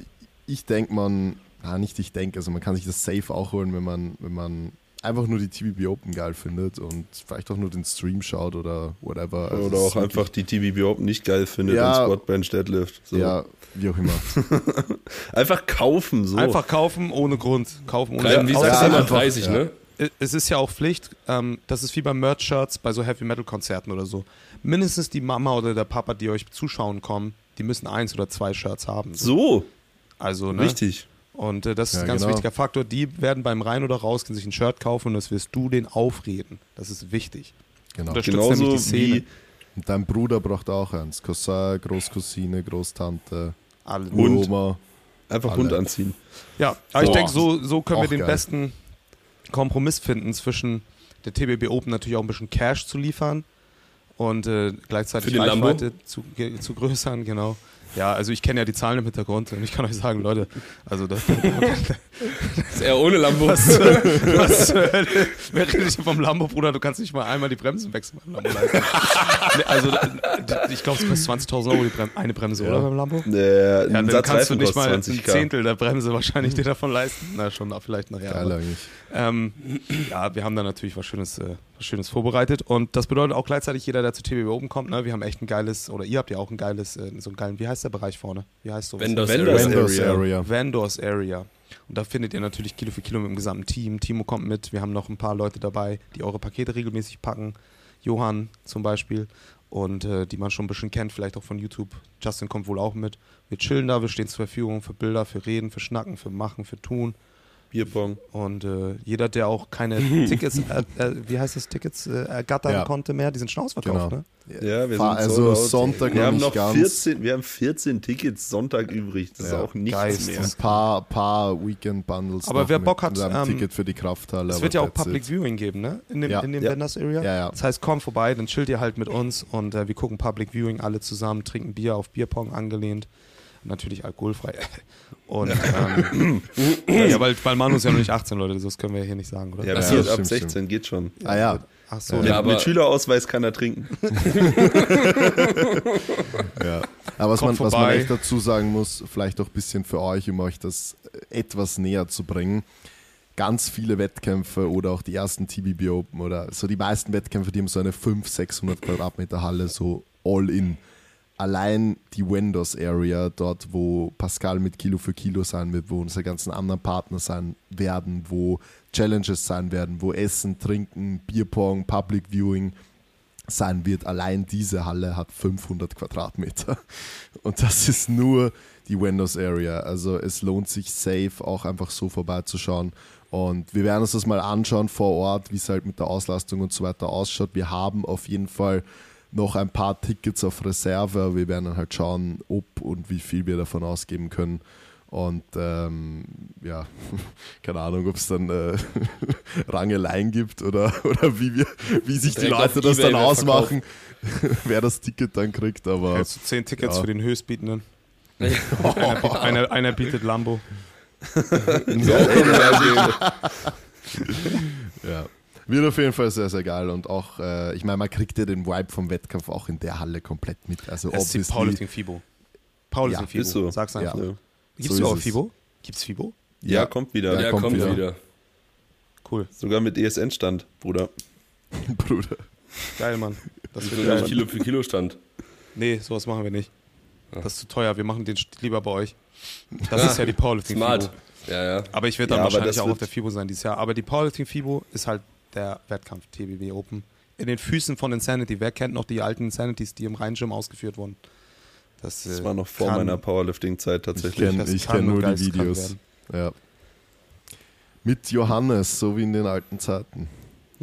Speaker 4: ich denke, man, na, nicht ich denke, also man kann sich das safe auch holen, wenn man, wenn man einfach nur die TBB Open geil findet und vielleicht auch nur den Stream schaut oder whatever. Also
Speaker 1: Oder auch einfach die TBB Open nicht geil findet
Speaker 4: Ja.
Speaker 1: und Squatbench Deadlift. So.
Speaker 4: Ja, wie auch immer.
Speaker 1: Einfach kaufen, so.
Speaker 2: Einfach kaufen ohne Grund. Kaufen ohne
Speaker 3: Klein, wie
Speaker 2: Grund.
Speaker 3: sagst du immer,
Speaker 4: einfach,
Speaker 3: 30,
Speaker 4: ja.
Speaker 3: ne?
Speaker 2: es ist ja auch Pflicht, ähm, das ist wie bei Merch-Shirts, bei so Heavy-Metal-Konzerten oder so. Mindestens die Mama oder der Papa, die euch zuschauen kommen, die müssen eins oder zwei Shirts haben.
Speaker 1: So,
Speaker 2: Also, ne?
Speaker 1: richtig.
Speaker 2: Und äh, das ist
Speaker 4: Ja,
Speaker 2: ein ganz
Speaker 4: genau.
Speaker 2: wichtiger Faktor. Die werden beim Rein oder Rausgehen sich ein Shirt kaufen und das wirst du denen aufreden. Das ist wichtig.
Speaker 4: Genau.
Speaker 2: Unterstützt
Speaker 1: Genauso
Speaker 2: nämlich die Szene.
Speaker 1: wie
Speaker 4: Und dein Bruder braucht auch eins. Cousin, Großcousine, Großtante,
Speaker 2: Alle.
Speaker 1: Hund.
Speaker 4: Oma.
Speaker 1: einfach
Speaker 4: Alle.
Speaker 1: Hund anziehen.
Speaker 2: Ja, aber ich denke, so, so können wir
Speaker 4: Auch
Speaker 2: den
Speaker 4: geil.
Speaker 2: besten Kompromiss finden zwischen der TBB Open natürlich auch ein bisschen Cash zu liefern und äh, gleichzeitig
Speaker 3: den?
Speaker 2: Reichweite zu, zu größern, genau. Ja, also ich kenne ja die Zahlen im Hintergrund und ich kann euch sagen, Leute, also das,
Speaker 3: Ist eher ohne Lambo.
Speaker 2: was, was wer redet hier vom Lambo, Bruder? Du kannst nicht mal einmal die Bremsen wechseln beim Lambo leisten. Nee, also ich glaube, es kostet 20.000 Euro die Brem eine Bremse,
Speaker 4: Ja.
Speaker 2: oder beim Lambo?
Speaker 1: Äh,
Speaker 2: Ja,
Speaker 1: ein
Speaker 2: dann
Speaker 1: Satz
Speaker 2: kannst du
Speaker 1: Reifen
Speaker 2: nicht
Speaker 1: kostet
Speaker 2: mal ein
Speaker 1: 20k.
Speaker 2: Zehntel der Bremse wahrscheinlich dir davon leisten. Na, schon vielleicht nachher.
Speaker 4: Geil eigentlich.
Speaker 2: Ähm, ja, wir haben da natürlich was Schönes, äh, Schönes vorbereitet und das bedeutet auch gleichzeitig jeder, der zu TBB oben kommt, ne, wir haben echt ein geiles, oder ihr habt ja auch ein geiles, äh, so einen geilen, wie heißt der Bereich vorne? Wie heißt sowas?
Speaker 3: Vendors
Speaker 1: Vendors
Speaker 3: Area.
Speaker 4: Vendors
Speaker 1: Area.
Speaker 4: Area.
Speaker 2: Vendors Area. Und da findet ihr natürlich Kilo für Kilo mit dem gesamten Team. Timo kommt mit, wir haben noch ein paar Leute dabei, die eure Pakete regelmäßig packen. Johann zum Beispiel und äh, die man schon ein bisschen kennt, vielleicht auch von YouTube. Justin kommt wohl auch mit. Wir chillen da, wir stehen zur Verfügung für Bilder, für Reden, für Schnacken, für Machen, für Tun.
Speaker 1: Bierpong.
Speaker 2: Und äh, jeder, der auch keine Tickets, äh, äh, wie heißt das, Tickets äh, ergattern
Speaker 4: Ja.
Speaker 2: konnte mehr, die sind schon ausverkauft,
Speaker 4: Genau.
Speaker 2: ne?
Speaker 1: Ja, wir sind
Speaker 4: also
Speaker 1: out.
Speaker 4: Sonntag
Speaker 1: wir
Speaker 4: noch
Speaker 1: haben
Speaker 4: nicht
Speaker 1: noch
Speaker 4: ganz.
Speaker 1: 14, wir haben 14 Tickets Sonntag übrig. Das
Speaker 4: Ja.
Speaker 1: ist auch nichts
Speaker 2: Geist.
Speaker 1: mehr.
Speaker 4: Ein paar, paar Weekend-Bundles.
Speaker 2: Aber wer Bock hat, ähm,
Speaker 4: Ticket für die Krafthalle.
Speaker 2: Es wird ja auch Public
Speaker 4: it.
Speaker 2: Viewing geben, ne? In dem,
Speaker 4: Ja.
Speaker 2: in dem
Speaker 1: Ja.
Speaker 2: Vendors Area.
Speaker 4: Ja, ja.
Speaker 2: Das heißt, komm vorbei, dann chillt ihr halt mit uns und äh, wir gucken Public Viewing alle zusammen, trinken Bier auf Bierpong angelehnt. Natürlich alkoholfrei. Und ähm, ja, weil, weil Manu ist ja noch nicht 18, Leute, das können wir ja hier nicht sagen, oder?
Speaker 1: Ja,
Speaker 4: Ja,
Speaker 1: bis
Speaker 4: ja,
Speaker 1: jetzt ab
Speaker 4: stimmt,
Speaker 1: 16 geht schon.
Speaker 4: Ah ja,
Speaker 2: Ach so,
Speaker 3: Ja,
Speaker 1: mit,
Speaker 3: aber-
Speaker 1: mit Schülerausweis kann er trinken.
Speaker 4: ja. Aber was man, was man echt dazu sagen muss, vielleicht auch ein bisschen für euch, um euch das etwas näher zu bringen. Ganz viele Wettkämpfe oder auch die ersten TBB Open oder so die meisten Wettkämpfe, die haben so eine 500, 600 Quadratmeter Halle, so all in. Allein die Vendors Area, dort wo Pascal mit Kilo für Kilo sein wird, wo unsere ganzen anderen Partner sein werden, wo Challenges sein werden, wo Essen, Trinken, Bierpong, Public Viewing sein wird. Allein diese Halle hat 500 Quadratmeter. Und das ist nur die Windows Area. Also es lohnt sich safe auch einfach so vorbeizuschauen. Und wir werden uns das mal anschauen vor Ort, wie es halt mit der Auslastung und so weiter ausschaut. Wir haben auf jeden Fall noch ein paar Tickets auf Reserve. Wir werden dann halt schauen, ob und wie viel wir davon ausgeben können. Und ähm, ja, keine Ahnung, ob es dann äh, Rangeleien gibt oder, oder wie, wir, wie sich die
Speaker 3: Direkt
Speaker 4: Leute
Speaker 3: auf
Speaker 4: das dann ausmachen, wer das Ticket dann kriegt. Aber
Speaker 2: Hältst du 10 Tickets
Speaker 4: Ja.
Speaker 2: für den Höchstbietenden? einer, biet- einer, einer bietet Lambo.
Speaker 4: ja. Wird auf jeden Fall sehr, sehr geil. Und auch, äh, ich meine, man kriegt ja den Vibe vom Wettkampf auch in der Halle komplett mit. Also
Speaker 2: Das ist die
Speaker 4: obviously.
Speaker 2: Powerlifting FIBO. Powerlifting
Speaker 4: Ja,
Speaker 2: FIBO.
Speaker 1: ist so.
Speaker 2: Sag's einfach.
Speaker 1: Ja,
Speaker 2: Gibt's
Speaker 4: So es.
Speaker 2: FIBO? Gibt's FIBO?
Speaker 1: ja,
Speaker 4: Ja.
Speaker 1: kommt wieder.
Speaker 4: Ja,
Speaker 3: Ja,
Speaker 4: kommt
Speaker 3: kommt,
Speaker 4: wieder.
Speaker 3: wieder.
Speaker 2: Cool.
Speaker 1: Sogar mit ESN-Stand, Bruder.
Speaker 4: Bruder.
Speaker 2: Geil, Mann. Das wird geil.
Speaker 3: Kilo für Kilo stand.
Speaker 2: Nee, sowas machen wir nicht.
Speaker 3: Ja.
Speaker 2: Das ist zu teuer. Wir machen den lieber bei euch. Das ist ja die Powerlifting
Speaker 3: Smart.
Speaker 2: FIBO.
Speaker 3: Ja, ja.
Speaker 2: Aber ich werde dann
Speaker 1: Ja,
Speaker 2: wahrscheinlich auch auf der FIBO sein dieses Jahr. Aber die Powerlifting FIBO ist halt der Wettkampf TBW Open. In den Füßen von Insanity. Wer kennt noch die alten Insanities, die im Rheingym ausgeführt wurden? Das,
Speaker 1: Das
Speaker 2: äh,
Speaker 1: war noch vor
Speaker 2: kann-
Speaker 1: meiner Powerlifting-Zeit
Speaker 4: Ich
Speaker 1: tatsächlich.
Speaker 4: kenne ich
Speaker 2: kann
Speaker 4: kenn nur die Videos. Ja. Mit Johannes, so wie in den alten Zeiten.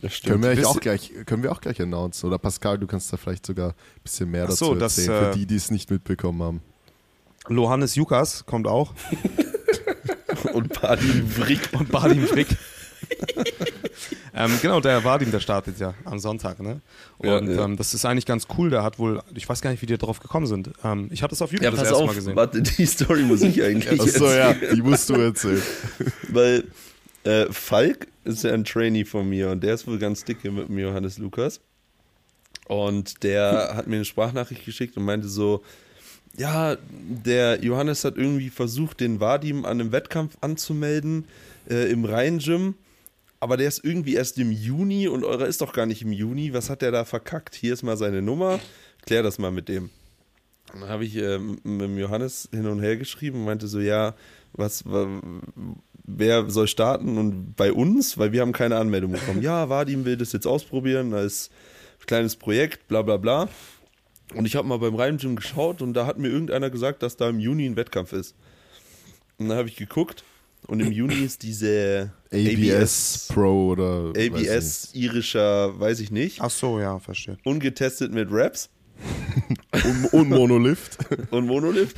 Speaker 1: Ja.
Speaker 4: Können wir, auch gleich, können wir auch gleich announcen. Oder Pascal, du kannst da vielleicht sogar ein bisschen mehr dazu
Speaker 2: so, das,
Speaker 4: erzählen,
Speaker 2: äh,
Speaker 4: für die, die es nicht mitbekommen haben.
Speaker 2: Lohannes Jukas kommt auch.
Speaker 1: Und Party Brick.
Speaker 2: und Badim Frick. ähm, genau, der Vadim, der startet ja am Sonntag, ne?
Speaker 1: Ja,
Speaker 2: Und
Speaker 1: ja.
Speaker 2: Ähm, das ist eigentlich ganz cool. Der hat wohl, ich weiß gar nicht, wie die drauf gekommen sind. Ähm, ich habe das auf YouTube
Speaker 1: Ja,
Speaker 2: das erste Mal
Speaker 1: auf,
Speaker 2: gesehen.
Speaker 1: warte, die Story muss ich eigentlich
Speaker 4: Achso, ja,
Speaker 1: erzählen.
Speaker 4: die musst du erzählen.
Speaker 1: Weil äh, Falk ist ja ein Trainee von mir und der ist wohl ganz dicke mit dem Johannes Lukas. Und der hat mir eine Sprachnachricht geschickt und meinte so, ja, der Johannes hat irgendwie versucht, den Vadim an einem Wettkampf anzumelden äh, im Rhein-Gym, aber der ist irgendwie erst im Juni und eurer ist doch gar nicht im Juni. Was hat der da verkackt? Hier ist mal seine Nummer, klär das mal mit dem. Dann habe ich äh, mit dem Johannes hin und her geschrieben und meinte so, ja, was, wa- wer soll starten und bei uns, weil wir haben keine Anmeldung bekommen. Ja, Vadim will das jetzt ausprobieren als kleines Projekt, bla bla bla. Und ich habe mal beim Rhein Gym geschaut und da hat mir irgendeiner gesagt, dass da im Juni ein Wettkampf ist. Und dann habe ich geguckt und im Juni ist diese
Speaker 4: ABS Pro oder. weiß
Speaker 1: ABS irischer, weiß ich nicht,
Speaker 2: Ach so, ja, verstehe.
Speaker 1: ungetestet mit Raps.
Speaker 4: Und, und Monolift.
Speaker 1: und Monolift.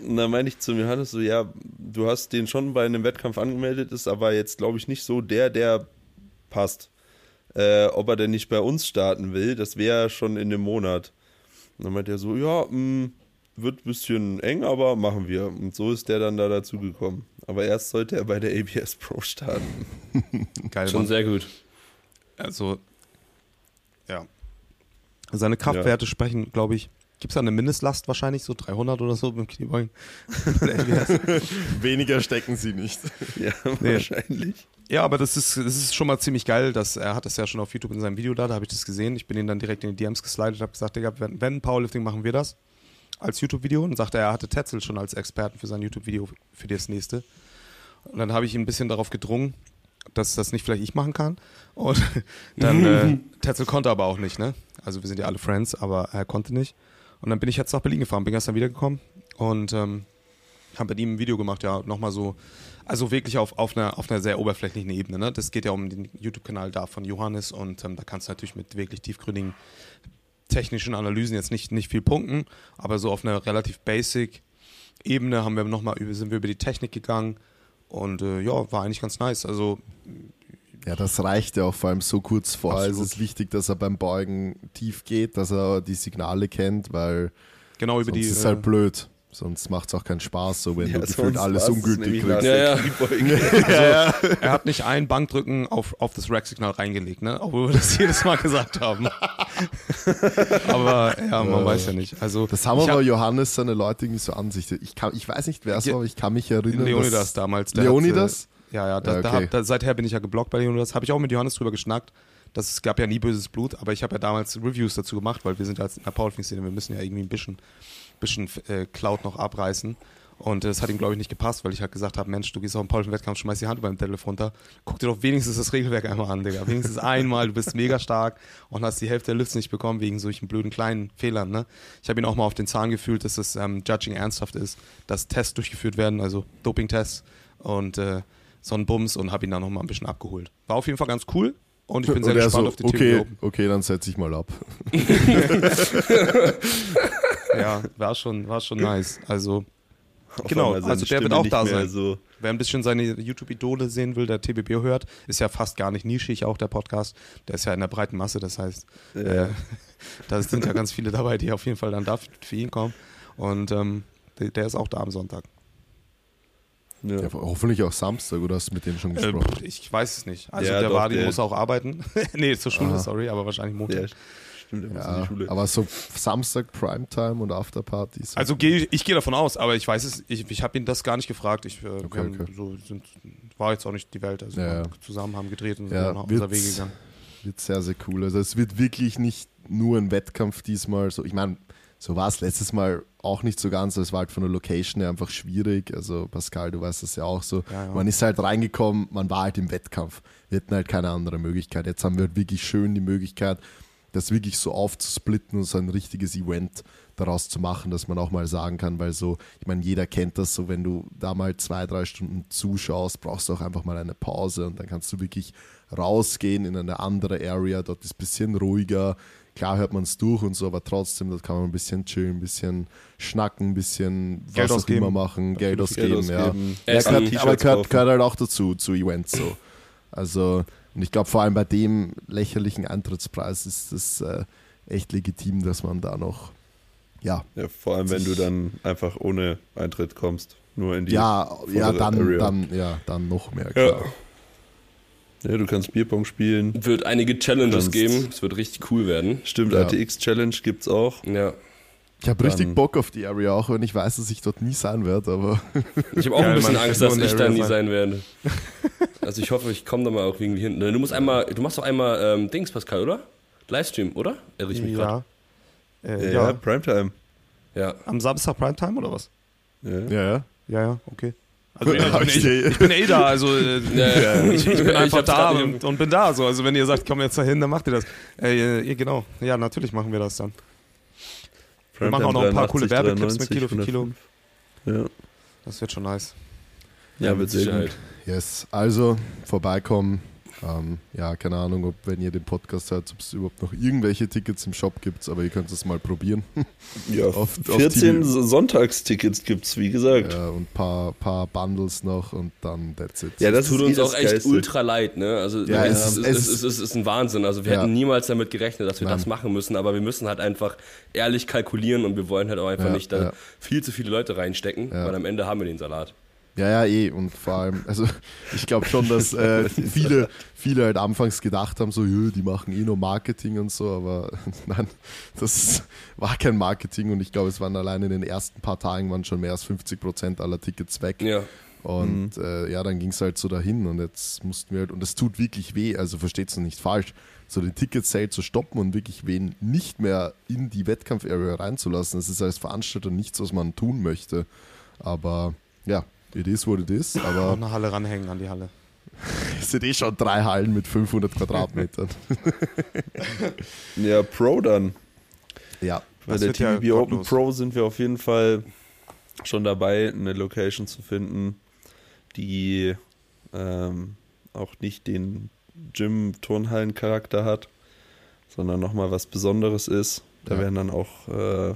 Speaker 1: und dann meine ich zum Johannes so, ja, du hast den schon bei einem Wettkampf angemeldet, ist aber jetzt, glaube ich, nicht so der, der passt. Äh, ob er denn nicht bei uns starten will, das wäre schon in einem Monat. Und dann meint er so, ja, mh, wird ein bisschen eng, aber machen wir. Und so ist der dann da dazu gekommen. Aber erst sollte er bei der ABS Pro starten.
Speaker 2: Geil,
Speaker 3: Schon
Speaker 2: Mann.
Speaker 3: sehr gut.
Speaker 2: Also, ja. Seine Kraftwerte sprechen, glaube ich, gibt es da eine Mindestlast wahrscheinlich, so 300 oder so beim Kniebeugen?
Speaker 4: Weniger stecken sie nicht.
Speaker 1: Ja,
Speaker 2: Nee.
Speaker 1: wahrscheinlich.
Speaker 2: Ja, aber das ist, das ist schon mal ziemlich geil, dass er hat das ja schon auf YouTube in seinem Video da, da habe ich das gesehen. Ich bin ihn dann direkt in die DMs geslidet, habe gesagt, Digga, wenn, wenn Powerlifting machen wir das als YouTube-Video und sagte, er hatte Tetzel schon als Experten für sein YouTube-Video für das nächste. Und dann habe ich ihn ein bisschen darauf gedrungen, dass das nicht vielleicht ich machen kann. Und dann, äh, Tetzel konnte aber auch nicht, ne? Also wir sind ja alle Friends, aber er konnte nicht. Und dann bin ich jetzt nach Berlin gefahren, bin gestern wiedergekommen und ähm, habe mit ihm ein Video gemacht, ja, nochmal so, also wirklich auf, auf, einer, auf einer sehr oberflächlichen Ebene. Ne? Das geht ja um den YouTube-Kanal da von Johannes und ähm, da kannst du natürlich mit wirklich tiefgründigen technischen Analysen jetzt nicht, nicht viel punkten, aber so auf einer relativ basic Ebene haben wir noch mal über, sind wir über die Technik gegangen und äh, ja, war eigentlich ganz nice. Also
Speaker 4: Ja, das reicht ja auch vor allem so kurz vorher. Es
Speaker 2: Absolut.
Speaker 4: ist wichtig, dass er beim Beugen tief geht, dass er die Signale kennt, weil
Speaker 2: genau über die.
Speaker 4: ist
Speaker 2: äh,
Speaker 4: halt blöd. Sonst macht es auch keinen Spaß, so wenn
Speaker 1: Ja,
Speaker 4: du gefühlt alles ungültig kriegst.
Speaker 3: Ja, ja.
Speaker 1: Kniebeuge.
Speaker 2: er hat nicht ein Bankdrücken auf, auf das Rack-Signal reingelegt, ne? Obwohl wir das jedes Mal gesagt haben. aber ja, man weiß ja nicht. Also
Speaker 4: Das haben
Speaker 2: ich
Speaker 4: aber
Speaker 2: hab-
Speaker 4: Johannes seine Leute irgendwie so an sich. Ich, kann, ich weiß nicht, wer es
Speaker 2: Ja,
Speaker 4: war, aber ich kann mich erinnern.
Speaker 2: Leonidas
Speaker 4: dass-
Speaker 2: damals.
Speaker 4: Leonidas?
Speaker 2: Hat, äh, ja, ja, da,
Speaker 4: Ja,
Speaker 2: da
Speaker 4: okay.
Speaker 2: hab, da, seither bin ich ja geblockt bei Leonidas. Habe ich auch mit Johannes drüber geschnackt. Das, es gab ja nie böses Blut, aber ich habe ja damals Reviews dazu gemacht, weil wir sind ja jetzt in der Powerlifting-Szene, wir müssen ja irgendwie ein bisschen, bisschen äh, Cloud noch abreißen. Und äh, das hat ihm, glaube ich, nicht gepasst, weil ich halt gesagt habe, Mensch, du gehst auf einen Powerlifting-Wettkampf, schmeiß die Hand über den Deadlift runter, guck dir doch wenigstens das Regelwerk einmal an, Digga. Wenigstens einmal, du bist mega stark und hast die Hälfte der Lifts nicht bekommen wegen solchen blöden kleinen Fehlern, ne? Ich habe ihn auch mal auf den Zahn gefühlt, dass das ähm, Judging ernsthaft ist, dass Tests durchgeführt werden, also Doping-Tests und äh, so ein Bums und habe ihn dann nochmal ein bisschen abgeholt. War auf jeden Fall ganz cool und ich bin sehr gespannt
Speaker 4: so,
Speaker 2: auf die
Speaker 4: okay,
Speaker 2: Theorie Open.
Speaker 4: okay, dann setze ich mal ab.
Speaker 2: Ja, war schon, war schon nice. Also,
Speaker 1: Auf
Speaker 2: Genau, also der wird
Speaker 1: Stimme
Speaker 2: auch
Speaker 1: nicht
Speaker 2: da sein.
Speaker 1: So,
Speaker 2: wer ein bisschen seine YouTube-Idole sehen will, der TBB hört, ist ja fast gar nicht nischig, auch der Podcast. Der ist ja in der breiten Masse, das heißt, äh, da sind ja ganz viele dabei, die auf jeden Fall dann da für ihn kommen. Und ähm, der, der ist auch da am Sonntag.
Speaker 1: Ja.
Speaker 4: Ja, hoffentlich auch Samstag, oder hast du mit denen schon
Speaker 2: Äh,
Speaker 4: gesprochen?
Speaker 2: ich weiß es nicht. Also
Speaker 1: Ja,
Speaker 2: der
Speaker 1: doch,
Speaker 2: Wadi
Speaker 1: der-
Speaker 2: muss auch arbeiten. nee, zur Schule,
Speaker 4: Aha.
Speaker 2: sorry, aber wahrscheinlich Montag.
Speaker 1: Ja, stimmt, er muss in die Schule.
Speaker 4: aber so Samstag Primetime und Afterpartys.
Speaker 2: Also gehe ich, gehe davon aus, aber ich weiß es, ich, ich habe ihn das gar nicht gefragt. Ich, äh,
Speaker 4: Okay,
Speaker 2: haben
Speaker 4: okay.
Speaker 2: so, sind, war jetzt auch nicht die Welt. Also
Speaker 4: Ja,
Speaker 2: wir
Speaker 4: ja.
Speaker 2: haben zusammen haben gedreht und sind
Speaker 4: Ja,
Speaker 2: dann auch unser Wege gegangen.
Speaker 4: Wird sehr, sehr cool. Also es wird wirklich nicht nur ein Wettkampf diesmal. So, ich meine, so war es letztes Mal auch nicht so ganz. Es war halt von der Location her einfach schwierig. Also Pascal, du weißt das ja auch so.
Speaker 2: Ja, ja.
Speaker 4: Man ist halt reingekommen, man war halt im Wettkampf. Wir hatten halt keine andere Möglichkeit. Jetzt haben wir halt wirklich schön die Möglichkeit, das wirklich so aufzusplitten und so ein richtiges Event daraus zu machen, dass man auch mal sagen kann, weil so, ich meine, jeder kennt das so, wenn du da mal zwei, drei Stunden zuschaust, brauchst du auch einfach mal eine Pause und dann kannst du wirklich rausgehen in eine andere Area, dort ist ein bisschen ruhiger, klar hört man es durch und so, aber trotzdem, dort kann man ein bisschen chillen, ein bisschen schnacken, ein bisschen was
Speaker 2: Geld
Speaker 4: auch
Speaker 2: ausgeben.
Speaker 4: immer machen, Geld
Speaker 1: Geld
Speaker 4: ausgeben, ja.
Speaker 1: ausgeben,
Speaker 4: ja
Speaker 3: Essen,
Speaker 4: gehört,
Speaker 1: T-Shirts
Speaker 4: aber gehört, gehört halt auch dazu, zu Events so. Also Und ich glaube, vor allem bei dem lächerlichen Eintrittspreis ist es äh, echt legitim, dass man da noch, ja,
Speaker 1: Ja, vor allem, wenn du dann einfach ohne Eintritt kommst. Nur in die.
Speaker 4: ja, ja, dann,
Speaker 1: Area.
Speaker 4: dann, ja, dann noch mehr,
Speaker 3: Ja.
Speaker 4: klar.
Speaker 1: Ja, du kannst Bierpong spielen.
Speaker 3: Wird einige Challenges
Speaker 1: Kannst-
Speaker 3: geben. Es wird richtig cool werden.
Speaker 1: Stimmt,
Speaker 4: Ja.
Speaker 1: ATX Challenge gibt's auch.
Speaker 3: Ja.
Speaker 4: Ich habe richtig Bock auf die Area, auch wenn ich weiß, dass ich dort nie sein werde, aber
Speaker 3: Ich habe auch
Speaker 2: Geil,
Speaker 3: ein bisschen Angst, dass ich da nie sein werde. Also ich hoffe, ich komme da mal auch irgendwie hin. Du musst einmal, du machst doch einmal ähm, Dings, Pascal, oder? Livestream, oder? Irre ich mich gerade.
Speaker 2: Ja. Äh,
Speaker 1: Ja,
Speaker 2: ja.
Speaker 1: Primetime.
Speaker 3: Ja.
Speaker 2: Am Samstag Primetime oder was?
Speaker 1: Ja.
Speaker 4: ja, ja.
Speaker 2: Ja, ja, okay. Also ich, bin,
Speaker 4: ich
Speaker 2: ich, bin eh da, also äh,
Speaker 3: Ja, ja.
Speaker 2: ich, ich bin einfach da und, und bin da. So. Also wenn ihr sagt, komm jetzt dahin, dann macht ihr das. Äh, ihr, genau, ja, natürlich machen wir das dann. Wir machen auch noch ein paar coole
Speaker 1: 83,
Speaker 2: Werbeclips mit Kilo für Kilo.
Speaker 1: 105.
Speaker 2: Das wird schon nice.
Speaker 1: Ja,
Speaker 3: mit
Speaker 1: wird sehr
Speaker 3: Sicherheit.
Speaker 1: gut.
Speaker 4: Yes, also vorbeikommen. Ähm, ja, keine Ahnung, ob wenn ihr den Podcast hört, ob es überhaupt noch irgendwelche Tickets im Shop gibt, aber ihr könnt es mal probieren.
Speaker 1: Ja,
Speaker 4: Auf- auf
Speaker 1: 14
Speaker 4: die-
Speaker 1: Sonntagstickets gibt's, wie gesagt.
Speaker 4: Ja, und ein paar, paar Bundles noch und dann that's it.
Speaker 1: Ja, das
Speaker 3: tut
Speaker 1: ist
Speaker 3: uns auch
Speaker 1: das
Speaker 3: echt
Speaker 1: Geilste.
Speaker 3: ultra leid, ne? Also
Speaker 4: Ja,
Speaker 3: es,
Speaker 4: es
Speaker 3: ist, es,
Speaker 4: es
Speaker 3: ist, es ist ein Wahnsinn. Also wir
Speaker 4: Ja.
Speaker 3: hätten niemals damit gerechnet, dass wir
Speaker 4: Nein.
Speaker 3: das machen müssen, aber wir müssen halt einfach ehrlich kalkulieren und wir wollen halt auch einfach
Speaker 4: Ja,
Speaker 3: nicht da
Speaker 4: ja.
Speaker 3: viel zu viele Leute reinstecken,
Speaker 4: Ja.
Speaker 3: weil am Ende haben wir den Salat.
Speaker 4: Ja, ja, eh. Und vor allem, also ich glaube schon, dass äh, viele, viele halt anfangs gedacht haben, so, die machen eh nur Marketing und so, aber nein, das war kein Marketing und ich glaube, es waren allein in den ersten paar Tagen waren schon mehr als 50 Prozent aller Tickets weg.
Speaker 3: Ja.
Speaker 4: Und äh, ja, dann ging es halt so dahin und jetzt mussten wir halt, und es tut wirklich weh, also versteht es nicht falsch, so den Ticket-Sale zu stoppen und wirklich wen nicht mehr in die Wettkampf-Area reinzulassen. Das ist als Veranstalter nichts, was man tun möchte. Aber ja, it is what it is.
Speaker 2: Und
Speaker 4: Aber
Speaker 2: eine Halle ranhängen an die Halle.
Speaker 4: es sind eh schon drei Hallen mit 500 Quadratmetern.
Speaker 1: Ja, Pro dann.
Speaker 4: ja,
Speaker 1: Bei der
Speaker 2: wird ja
Speaker 1: TVB Open. Pro sind wir auf jeden Fall schon dabei, eine Location zu finden, die ähm, auch nicht den Gym-Turnhallen-Charakter hat, sondern nochmal was Besonderes ist. Da
Speaker 4: Ja.
Speaker 1: werden dann auch äh,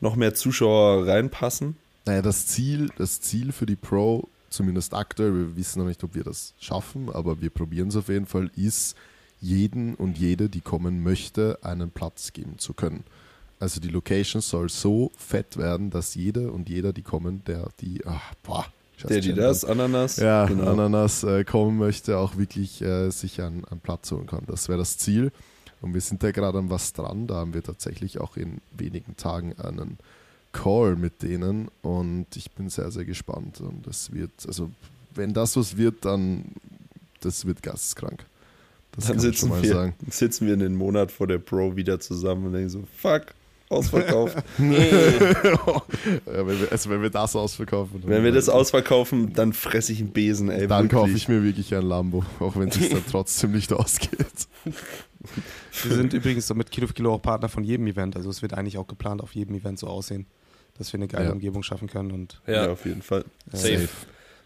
Speaker 1: noch mehr Zuschauer reinpassen.
Speaker 4: Naja, das Ziel, das Ziel für die Pro, zumindest aktuell, wir wissen noch nicht, ob wir das schaffen, aber wir probieren es auf jeden Fall, ist, jeden und jede, die kommen möchte, einen Platz geben zu können. Also die Location soll so fett werden, dass jede und jeder, die kommen, der, die, ach, boah,
Speaker 1: Der, die das, Ananas.
Speaker 4: ja,
Speaker 1: genau.
Speaker 4: Ananas äh, kommen möchte, auch wirklich äh, sich einen, einen Platz holen kann. Das wäre das Ziel. Und wir sind da gerade an was dran. Da haben wir tatsächlich auch in wenigen Tagen einen Call mit denen und ich bin sehr, sehr gespannt. Und das wird, also wenn das was wird, dann das wird geisteskrank. Das
Speaker 1: Dann sitzen wir,
Speaker 4: sagen.
Speaker 1: sitzen wir in den Monat vor der Pro wieder zusammen und denken so, fuck, ausverkauft.
Speaker 4: Ja, wenn wir, also wenn wir das ausverkaufen. dann-
Speaker 1: Wenn wir das ausverkaufen, dann fresse ich einen Besen, ey.
Speaker 4: dann
Speaker 1: wirklich.
Speaker 4: kaufe ich mir wirklich ein Lambo, auch wenn es sich dann trotzdem nicht ausgeht.
Speaker 2: Wir sind übrigens so mit Kilo für Kilo auch Partner von jedem Event. Also es wird eigentlich auch geplant, auf jedem Event so aussehen, dass wir eine geile
Speaker 4: Ja.
Speaker 2: Umgebung schaffen können. Und
Speaker 1: Ja,
Speaker 3: Ja,
Speaker 1: auf jeden Fall.
Speaker 2: äh,
Speaker 3: safe.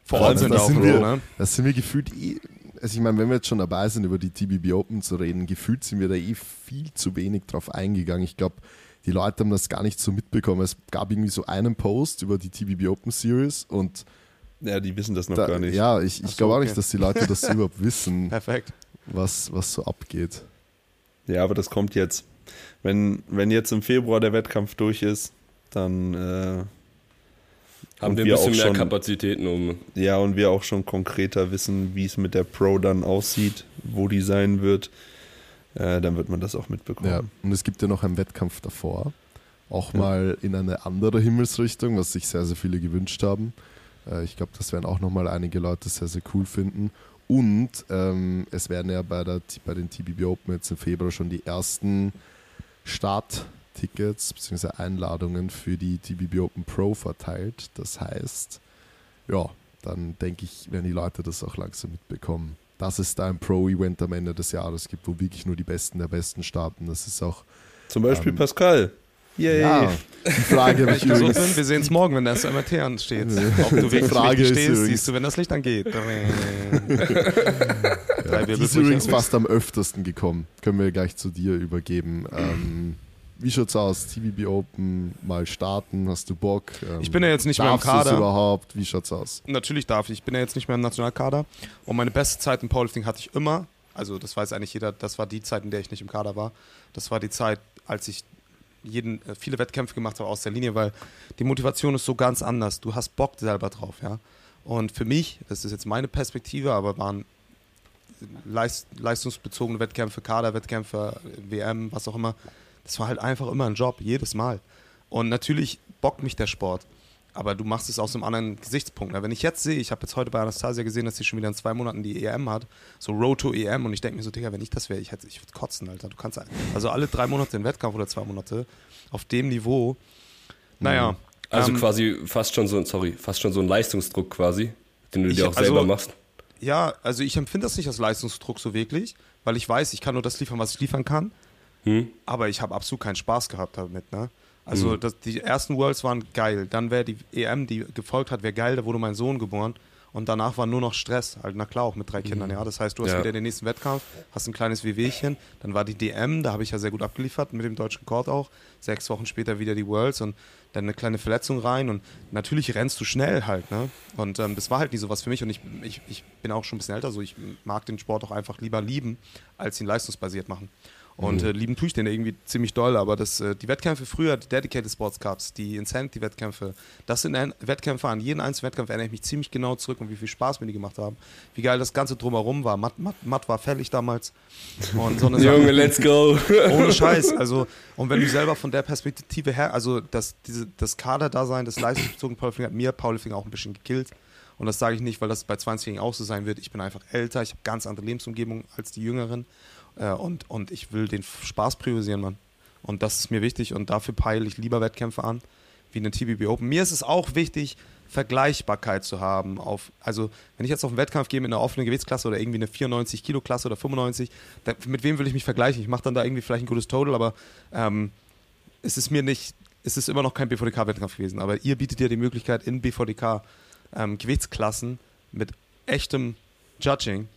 Speaker 2: vor
Speaker 4: allem,
Speaker 2: sind
Speaker 4: das
Speaker 2: wir auch
Speaker 4: sind wir-
Speaker 2: ne?
Speaker 4: Das sind wir gefühlt eh, also ich meine, wenn wir jetzt schon dabei sind, über die TBB Open zu reden, gefühlt sind wir da eh viel zu wenig drauf eingegangen. Ich glaube, die Leute haben das gar nicht so mitbekommen. Es gab irgendwie so einen Post über die TBB Open Series und
Speaker 1: Ja, die wissen das noch
Speaker 4: da,
Speaker 1: gar nicht.
Speaker 4: ja, ich, ich
Speaker 2: so,
Speaker 4: glaube auch
Speaker 2: okay.
Speaker 4: nicht, dass die Leute das überhaupt wissen,
Speaker 2: Perfekt.
Speaker 4: was, was so abgeht.
Speaker 1: Ja, aber das kommt jetzt. Wenn, wenn jetzt im Februar der Wettkampf durch ist, dann äh,
Speaker 3: Haben wir ein
Speaker 1: wir
Speaker 3: bisschen
Speaker 1: auch
Speaker 3: mehr
Speaker 1: schon-
Speaker 3: Kapazitäten, um.
Speaker 1: ja und wir auch schon konkreter wissen, wie es mit der Pro dann aussieht, wo die sein wird, äh, dann wird man das auch mitbekommen.
Speaker 4: Ja, und es gibt ja noch einen Wettkampf davor, auch mal in eine andere Himmelsrichtung, was sich sehr, sehr viele gewünscht haben. Äh, ich glaube, das werden auch nochmal einige Leute sehr, sehr cool finden. Und ähm, es werden ja bei, der, bei den TBB Open jetzt im Februar schon die ersten Starttickets bzw. Einladungen für die TBB Open Pro verteilt. Das heißt, ja, dann denke ich, werden die Leute das auch langsam mitbekommen. Dass es da ein Pro-Event am Ende des Jahres gibt, wo wirklich nur die Besten der Besten starten. Das ist auch
Speaker 1: Zum Beispiel
Speaker 4: Ähm,
Speaker 1: Pascal. Yay.
Speaker 4: ja, die Frage habe ich
Speaker 2: Gesund
Speaker 4: übrigens.
Speaker 2: sind, wir sehen es morgen, wenn das MRT ansteht.
Speaker 4: Ja.
Speaker 2: Ob du
Speaker 4: Die
Speaker 2: wirklich
Speaker 4: Frage
Speaker 2: stehst,
Speaker 4: übrigens-
Speaker 2: siehst du, wenn das Licht angeht.
Speaker 4: Ja, die ist übrigens fast am öftesten gekommen. Können wir gleich zu dir übergeben. Ähm, wie schaut's aus? TVB Open mal starten? Hast du Bock? Ähm,
Speaker 2: Ich bin ja jetzt nicht mehr im Kader.
Speaker 4: überhaupt? Wie schaut's aus?
Speaker 2: Natürlich darf ich. Ich bin ja jetzt nicht mehr im Nationalkader. Und meine beste Zeit im Powerlifting hatte ich immer Also das weiß eigentlich jeder, das war die Zeit, in der ich nicht im Kader war. Das war die Zeit, als ich jeden, äh, viele Wettkämpfe gemacht habe aus der Linie, weil die Motivation ist so ganz anders. Du hast Bock selber drauf, ja. Und für mich, das ist jetzt meine Perspektive, aber waren leist, leistungsbezogene Wettkämpfe, Kaderwettkämpfe, WM, was auch immer, das war halt einfach immer ein Job, jedes Mal. Und natürlich bockt mich der Sport. Aber du machst es aus einem anderen Gesichtspunkt. Wenn ich jetzt sehe, ich habe jetzt heute bei Anastasia gesehen, dass sie schon wieder in zwei Monaten die EM hat, so Road to EM, und ich denke mir so, Digga, wenn ich das wäre, ich, hätte- ich würde kotzen, Alter. Du kannst also alle drei Monate den Wettkampf oder zwei Monate auf dem Niveau. Naja.
Speaker 3: Also
Speaker 2: ähm,
Speaker 3: quasi fast schon so ein, sorry, fast schon so ein Leistungsdruck quasi, den du
Speaker 2: Ich-
Speaker 3: dir auch
Speaker 2: also-
Speaker 3: selber machst.
Speaker 2: Ja, also ich empfinde das nicht als Leistungsdruck so wirklich, weil ich weiß, ich kann nur das liefern, was ich liefern kann.
Speaker 3: Hm?
Speaker 2: Aber ich habe absolut keinen Spaß gehabt damit. Ne? Also das, die ersten Worlds waren geil. Dann wäre die EM, die gefolgt hat, wäre geil. Da wurde mein Sohn geboren. Und danach war nur noch Stress. Halt, na klar, auch mit drei Kindern. Ja, das heißt, du hast
Speaker 3: Ja.
Speaker 2: wieder den nächsten Wettkampf, hast ein kleines Wehwehchen. Dann war die DM, da habe ich ja sehr gut abgeliefert, mit dem deutschen Rekord auch. Sechs Wochen später wieder die Worlds und dann eine kleine Verletzung rein. Und natürlich rennst du schnell halt. Ne? Und ähm, das war halt nie so was für mich. Und ich, ich, ich bin auch schon ein bisschen älter, so ich mag den Sport auch einfach lieber lieben, als ihn leistungsbasiert machen. Und äh, lieben tue ich den irgendwie ziemlich doll, aber das, äh, die Wettkämpfe früher, die Dedicated Sports Cups, die Insanity-Wettkämpfe, das sind Wettkämpfe, an jeden einzelnen Wettkampf erinnere ich mich ziemlich genau zurück und wie viel Spaß mir die gemacht haben. Wie geil das Ganze drumherum war. Matt, Matt, Matt war fällig damals. Und so eine Sache.
Speaker 3: Junge, let's go.
Speaker 2: Ohne Scheiß. Also, und wenn du selber von der Perspektive her, also das, diese, das Kaderdasein, das leistungsbezogene Powerlifting hat mir Powerlifting auch ein bisschen gekillt. Und das sage ich nicht, weil das bei 20-Jährigen auch so sein wird. Ich bin einfach älter, ich habe ganz andere Lebensumgebung als die Jüngeren. Äh, und, und ich will den Spaß priorisieren, Mann. Und das ist mir wichtig und dafür peile ich lieber Wettkämpfe an, wie eine TBB Open. Mir ist es auch wichtig, Vergleichbarkeit zu haben. Auf, also, wenn ich jetzt auf einen Wettkampf gehe mit einer offenen Gewichtsklasse oder irgendwie eine 94-Kilo-Klasse oder 95, dann, mit wem will ich mich vergleichen? Ich mache dann da irgendwie vielleicht ein gutes Total, aber ähm, es ist mir nicht, es ist immer noch kein BVDK-Wettkampf gewesen. Aber ihr bietet ja die Möglichkeit, in BVDK ähm, Gewichtsklassen mit echtem Judging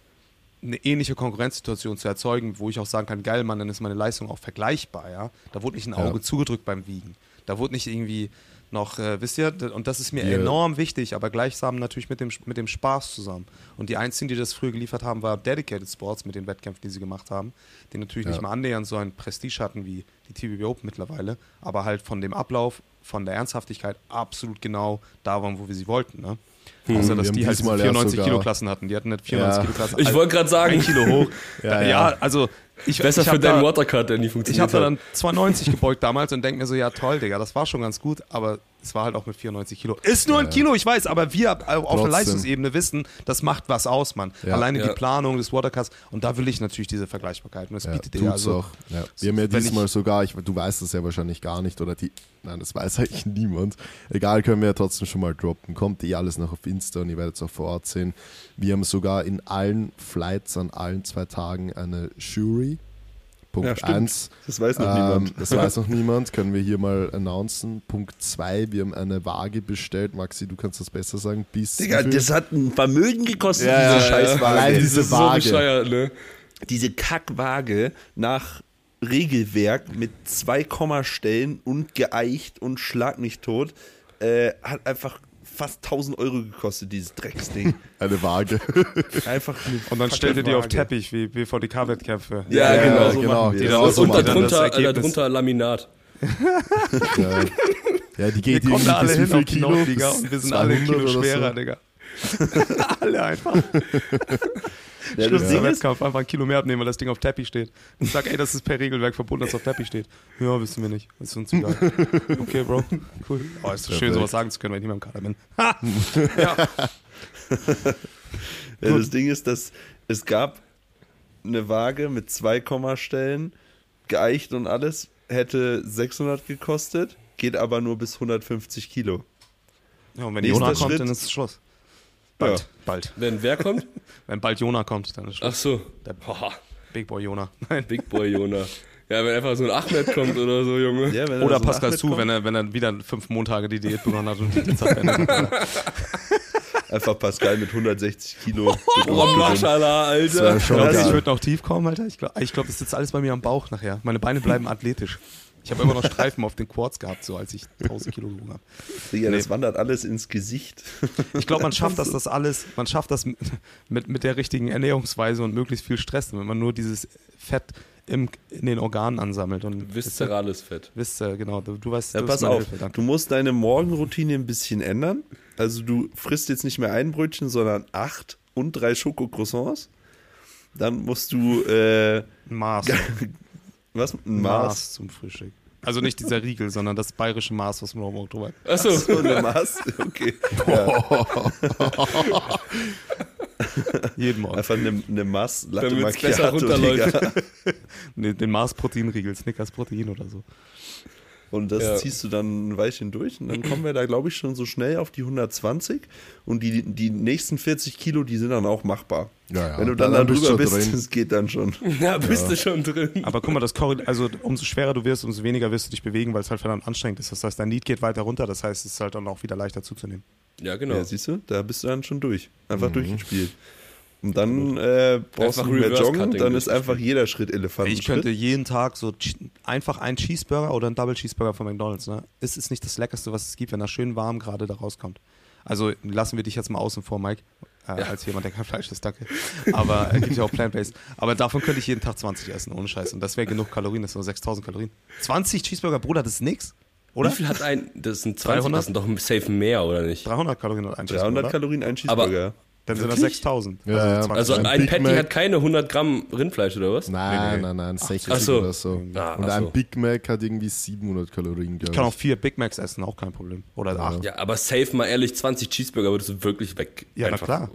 Speaker 2: eine ähnliche Konkurrenzsituation zu erzeugen, wo ich auch sagen kann, geil, Mann, dann ist meine Leistung auch vergleichbar, ja. Da wurde nicht ein Auge
Speaker 4: Ja.
Speaker 2: zugedrückt beim Wiegen. Da wurde nicht irgendwie noch, äh, wisst ihr, und das ist mir
Speaker 4: Ja.
Speaker 2: enorm wichtig, aber gleichsam natürlich mit dem, mit dem Spaß zusammen. Und die einzigen, die das früher geliefert haben, war Dedicated Sports mit den Wettkämpfen, die sie gemacht haben, die natürlich
Speaker 4: Ja.
Speaker 2: nicht mal annähernd so ein Prestige hatten wie die TBB Open mittlerweile, aber halt von dem Ablauf, von der Ernsthaftigkeit absolut genau da waren, wo wir sie wollten, ne? Außer,
Speaker 4: Wir
Speaker 2: dass
Speaker 4: haben
Speaker 2: die halt
Speaker 4: diesmal ja
Speaker 2: 94
Speaker 4: sogar-
Speaker 2: Kilo Klassen hatten. Die hatten nicht 94
Speaker 4: Ja.
Speaker 2: Kilo Klassen.
Speaker 3: Ich wollte gerade sagen,
Speaker 2: ein Kilo hoch.
Speaker 4: Ja,
Speaker 2: ja,
Speaker 4: ja.
Speaker 2: also ich,
Speaker 3: besser
Speaker 2: ich
Speaker 3: für deinen Watercut, der nie
Speaker 2: Ich
Speaker 3: funktioniert
Speaker 2: habe da dann 2,90 gebeugt damals und denke mir so, ja toll, Digga, das war schon ganz gut, aber es war halt auch mit 94 Kilo. Ist nur ein Kilo, ich weiß, aber wir auf
Speaker 4: Trotzdem.
Speaker 2: der Leistungsebene wissen, das macht was aus, Mann.
Speaker 4: Ja.
Speaker 2: Alleine
Speaker 3: Ja.
Speaker 2: die Planung des Watercuts und da will ich natürlich diese Vergleichbarkeit und das
Speaker 4: Ja,
Speaker 2: bietet ihr
Speaker 4: tut's
Speaker 2: also.
Speaker 4: auch. Ja. Wir haben ja diesmal sogar, ich, du weißt das ja wahrscheinlich gar nicht, oder die, nein, das weiß eigentlich niemand. Egal, können wir ja trotzdem schon mal droppen. Kommt eh alles noch auf Insta und ihr werdet es auch vor Ort sehen. Wir haben sogar in allen Flights an allen zwei Tagen eine Jury.
Speaker 1: Ja,
Speaker 4: Punkt
Speaker 1: stimmt.
Speaker 4: 1.
Speaker 1: Das weiß noch
Speaker 4: Ähm,
Speaker 1: niemand.
Speaker 4: das weiß noch niemand, können wir hier mal announcen. Punkt 2, wir haben eine Waage bestellt. Maxi, du kannst das besser sagen. Bis
Speaker 1: Digga, das hat ein Vermögen gekostet,
Speaker 4: Ja,
Speaker 1: diese
Speaker 4: ja,
Speaker 1: Scheißwaage.
Speaker 4: allein
Speaker 1: diese,
Speaker 3: so
Speaker 4: Waage.
Speaker 3: bescheuert, ne?
Speaker 1: diese Kackwaage nach Regelwerk mit zwei Kommastellen und geeicht und schlag nicht tot, äh, hat einfach fast 1000 Euro gekostet, dieses Drecksding.
Speaker 4: eine Waage.
Speaker 1: Einfach eine
Speaker 2: Und dann stellt ihr die auf. Teppich wie BVDK-Wettkämpfe.
Speaker 3: Ja,
Speaker 1: Ja,
Speaker 3: genau.
Speaker 1: so
Speaker 4: genau.
Speaker 1: machen wir
Speaker 4: Die
Speaker 3: Und,
Speaker 2: so
Speaker 3: und darunter, Laminat.
Speaker 4: ja. ja, die
Speaker 2: Wir
Speaker 4: geht
Speaker 2: kommen
Speaker 4: irgendwie
Speaker 2: da alle
Speaker 4: bis wie
Speaker 2: hin
Speaker 4: viel
Speaker 2: auf die
Speaker 4: Kilo? Bis
Speaker 2: und wir sind alle ein
Speaker 4: 200
Speaker 2: Kilo schwerer,
Speaker 4: so?
Speaker 2: Digga. alle einfach.
Speaker 1: Ja, das
Speaker 2: Schlimmster
Speaker 1: Ding
Speaker 2: Wettkampf, einfach ein Kilo mehr abnehmen, weil das Ding auf Teppich steht. Ich sag, ey, das ist per Regelwerk verboten, dass es auf Teppich steht. Ja, wissen wir nicht. Ist uns egal. Okay, Bro. Cool. Oh, ist so schön, sowas sagen zu können, wenn ich nicht mehr im Kader bin. Ha! ja.
Speaker 1: ja, das Ding ist, dass es gab eine Waage mit zwei Kommastellen, geeicht und alles, hätte 600 gekostet, geht aber nur bis 150 Kilo.
Speaker 2: ja, und wenn
Speaker 1: Nächster
Speaker 2: Jona kommt,
Speaker 1: Schritt.
Speaker 2: dann ist es Schluss. Bald.
Speaker 1: Ja.
Speaker 2: Bald.
Speaker 3: Wenn wer kommt?
Speaker 2: Wenn bald Jona kommt, dann ist Schluss.
Speaker 3: Ach so.
Speaker 2: Der
Speaker 3: Boah,
Speaker 2: Big Boy Jona. Nein.
Speaker 3: Big Boy Jona. Ja, wenn einfach so ein Ahmed kommt oder so, Junge.
Speaker 1: Ja, wenn
Speaker 2: Oder
Speaker 1: so
Speaker 2: Pascal zu, wenn er, wenn er wieder fünf Montage die Diät begonnen hat und die Zeit beendet hat.
Speaker 1: Einfach Pascal mit 160 Kilo.
Speaker 3: Oh, Maschallah,
Speaker 4: Das wär
Speaker 3: Alter.
Speaker 4: schon
Speaker 2: Also
Speaker 4: geil.
Speaker 2: ich würde noch tief kommen, Alter. Ich glaube, ich glaub, das sitzt alles bei mir am Bauch nachher. Meine Beine bleiben athletisch. Ich habe immer noch Streifen auf den Quads gehabt, so als ich 1000 Kilo gewogen habe.
Speaker 1: Digga,
Speaker 2: Nee.
Speaker 1: das wandert alles ins Gesicht.
Speaker 2: Ich glaube, man schafft das, das alles, man schafft das mit, mit der richtigen Ernährungsweise und möglichst viel Stress, wenn man nur dieses Fett im, in den Organen ansammelt. Und
Speaker 3: Viszerales Fett.
Speaker 2: Wisst ihr, genau, du, du weißt,
Speaker 1: Ja,
Speaker 2: du
Speaker 1: pass auf,
Speaker 2: Hilfe,
Speaker 1: du musst deine Morgenroutine ein bisschen ändern. Also du frisst jetzt nicht mehr ein Brötchen, sondern acht und drei Schokocroissants. Dann musst du, äh,
Speaker 2: Maß.
Speaker 1: Was? Ein Maß.
Speaker 2: Maß zum Frühstück. Also nicht dieser Riegel, sondern das bayerische Maß, was man im Oktober hat.
Speaker 3: Achso.
Speaker 1: So eine Maß? Okay. Ja,
Speaker 2: Jeden Morgen.
Speaker 1: einfach eine, eine Maß Latte
Speaker 3: Damit's besser
Speaker 1: Macchiato,
Speaker 3: runterläuft.
Speaker 1: Digga.
Speaker 2: Nee, den Maß Proteinriegel, Snickers Protein oder so.
Speaker 1: Und das
Speaker 3: Ja.
Speaker 1: ziehst du dann ein Weilchen durch und dann kommen wir da, glaube ich, schon so schnell auf die 120 und die, die nächsten 40 Kilo, die sind dann auch machbar.
Speaker 4: Ja, ja.
Speaker 1: Wenn du dann,
Speaker 4: Dann
Speaker 1: da
Speaker 4: bist
Speaker 1: drüber bist,
Speaker 4: drin.
Speaker 1: das geht dann schon.
Speaker 3: Ja, bist du schon drin.
Speaker 2: Aber guck mal, das korrel also umso schwerer du wirst, umso weniger wirst du dich bewegen, weil es halt verdammt anstrengend ist. Das heißt, dein Need geht weiter runter, das heißt, es ist halt dann auch wieder leichter zuzunehmen.
Speaker 3: Ja, genau.
Speaker 1: Ja, siehst du, da bist du dann schon durch. Einfach durchgespielt. Und dann äh, brauchst
Speaker 3: Einfach
Speaker 1: du nicht mehr joggen, dann ist einfach jeder Schritt Elefantenschritt.
Speaker 2: Ich könnte jeden Tag so einfach einen Cheeseburger oder einen Double Cheeseburger von McDonalds. Ne? Es ist nicht das Leckerste, was es gibt, wenn er schön warm gerade da rauskommt. Also lassen wir dich jetzt mal außen vor, Mike, äh, als jemand, der kein Fleisch isst, danke. Aber es gibt ja auch Plant-Based. Aber davon könnte ich jeden Tag 20 essen, ohne Scheiß. Und das wäre genug Kalorien, das sind nur 6000 Kalorien. 20 Cheeseburger, Bruder, das ist nix. Oder?
Speaker 3: Wie viel hat ein, das sind 20,
Speaker 2: 300?
Speaker 3: das sind doch safe mehr, oder nicht?
Speaker 2: 300 Kalorien hat ein
Speaker 1: 300
Speaker 2: Cheeseburger. oder?
Speaker 1: Kalorien ein
Speaker 3: Aber-
Speaker 2: Dann sind das
Speaker 3: Wirklich?
Speaker 2: 6000.
Speaker 4: Ja, ja.
Speaker 2: 20.
Speaker 3: Also
Speaker 4: Ein
Speaker 3: ein, Patty
Speaker 4: Mac.
Speaker 3: hat keine 100 Gramm Rindfleisch, oder was?
Speaker 4: Nein,
Speaker 2: Nee, nee.
Speaker 4: nein, nein, 60
Speaker 3: Ach so.
Speaker 4: oder so.
Speaker 3: Ah,
Speaker 4: Und
Speaker 3: ach
Speaker 4: ein
Speaker 3: so.
Speaker 4: Big Mac hat irgendwie 700 Kalorien,
Speaker 2: ich kann auch vier Big Macs essen, auch kein Problem. Oder
Speaker 4: Ja.
Speaker 2: acht.
Speaker 3: Ja, aber safe mal ehrlich, 20 Cheeseburger würdest du wirklich weg.
Speaker 2: Ja, na
Speaker 3: einfach
Speaker 2: klar.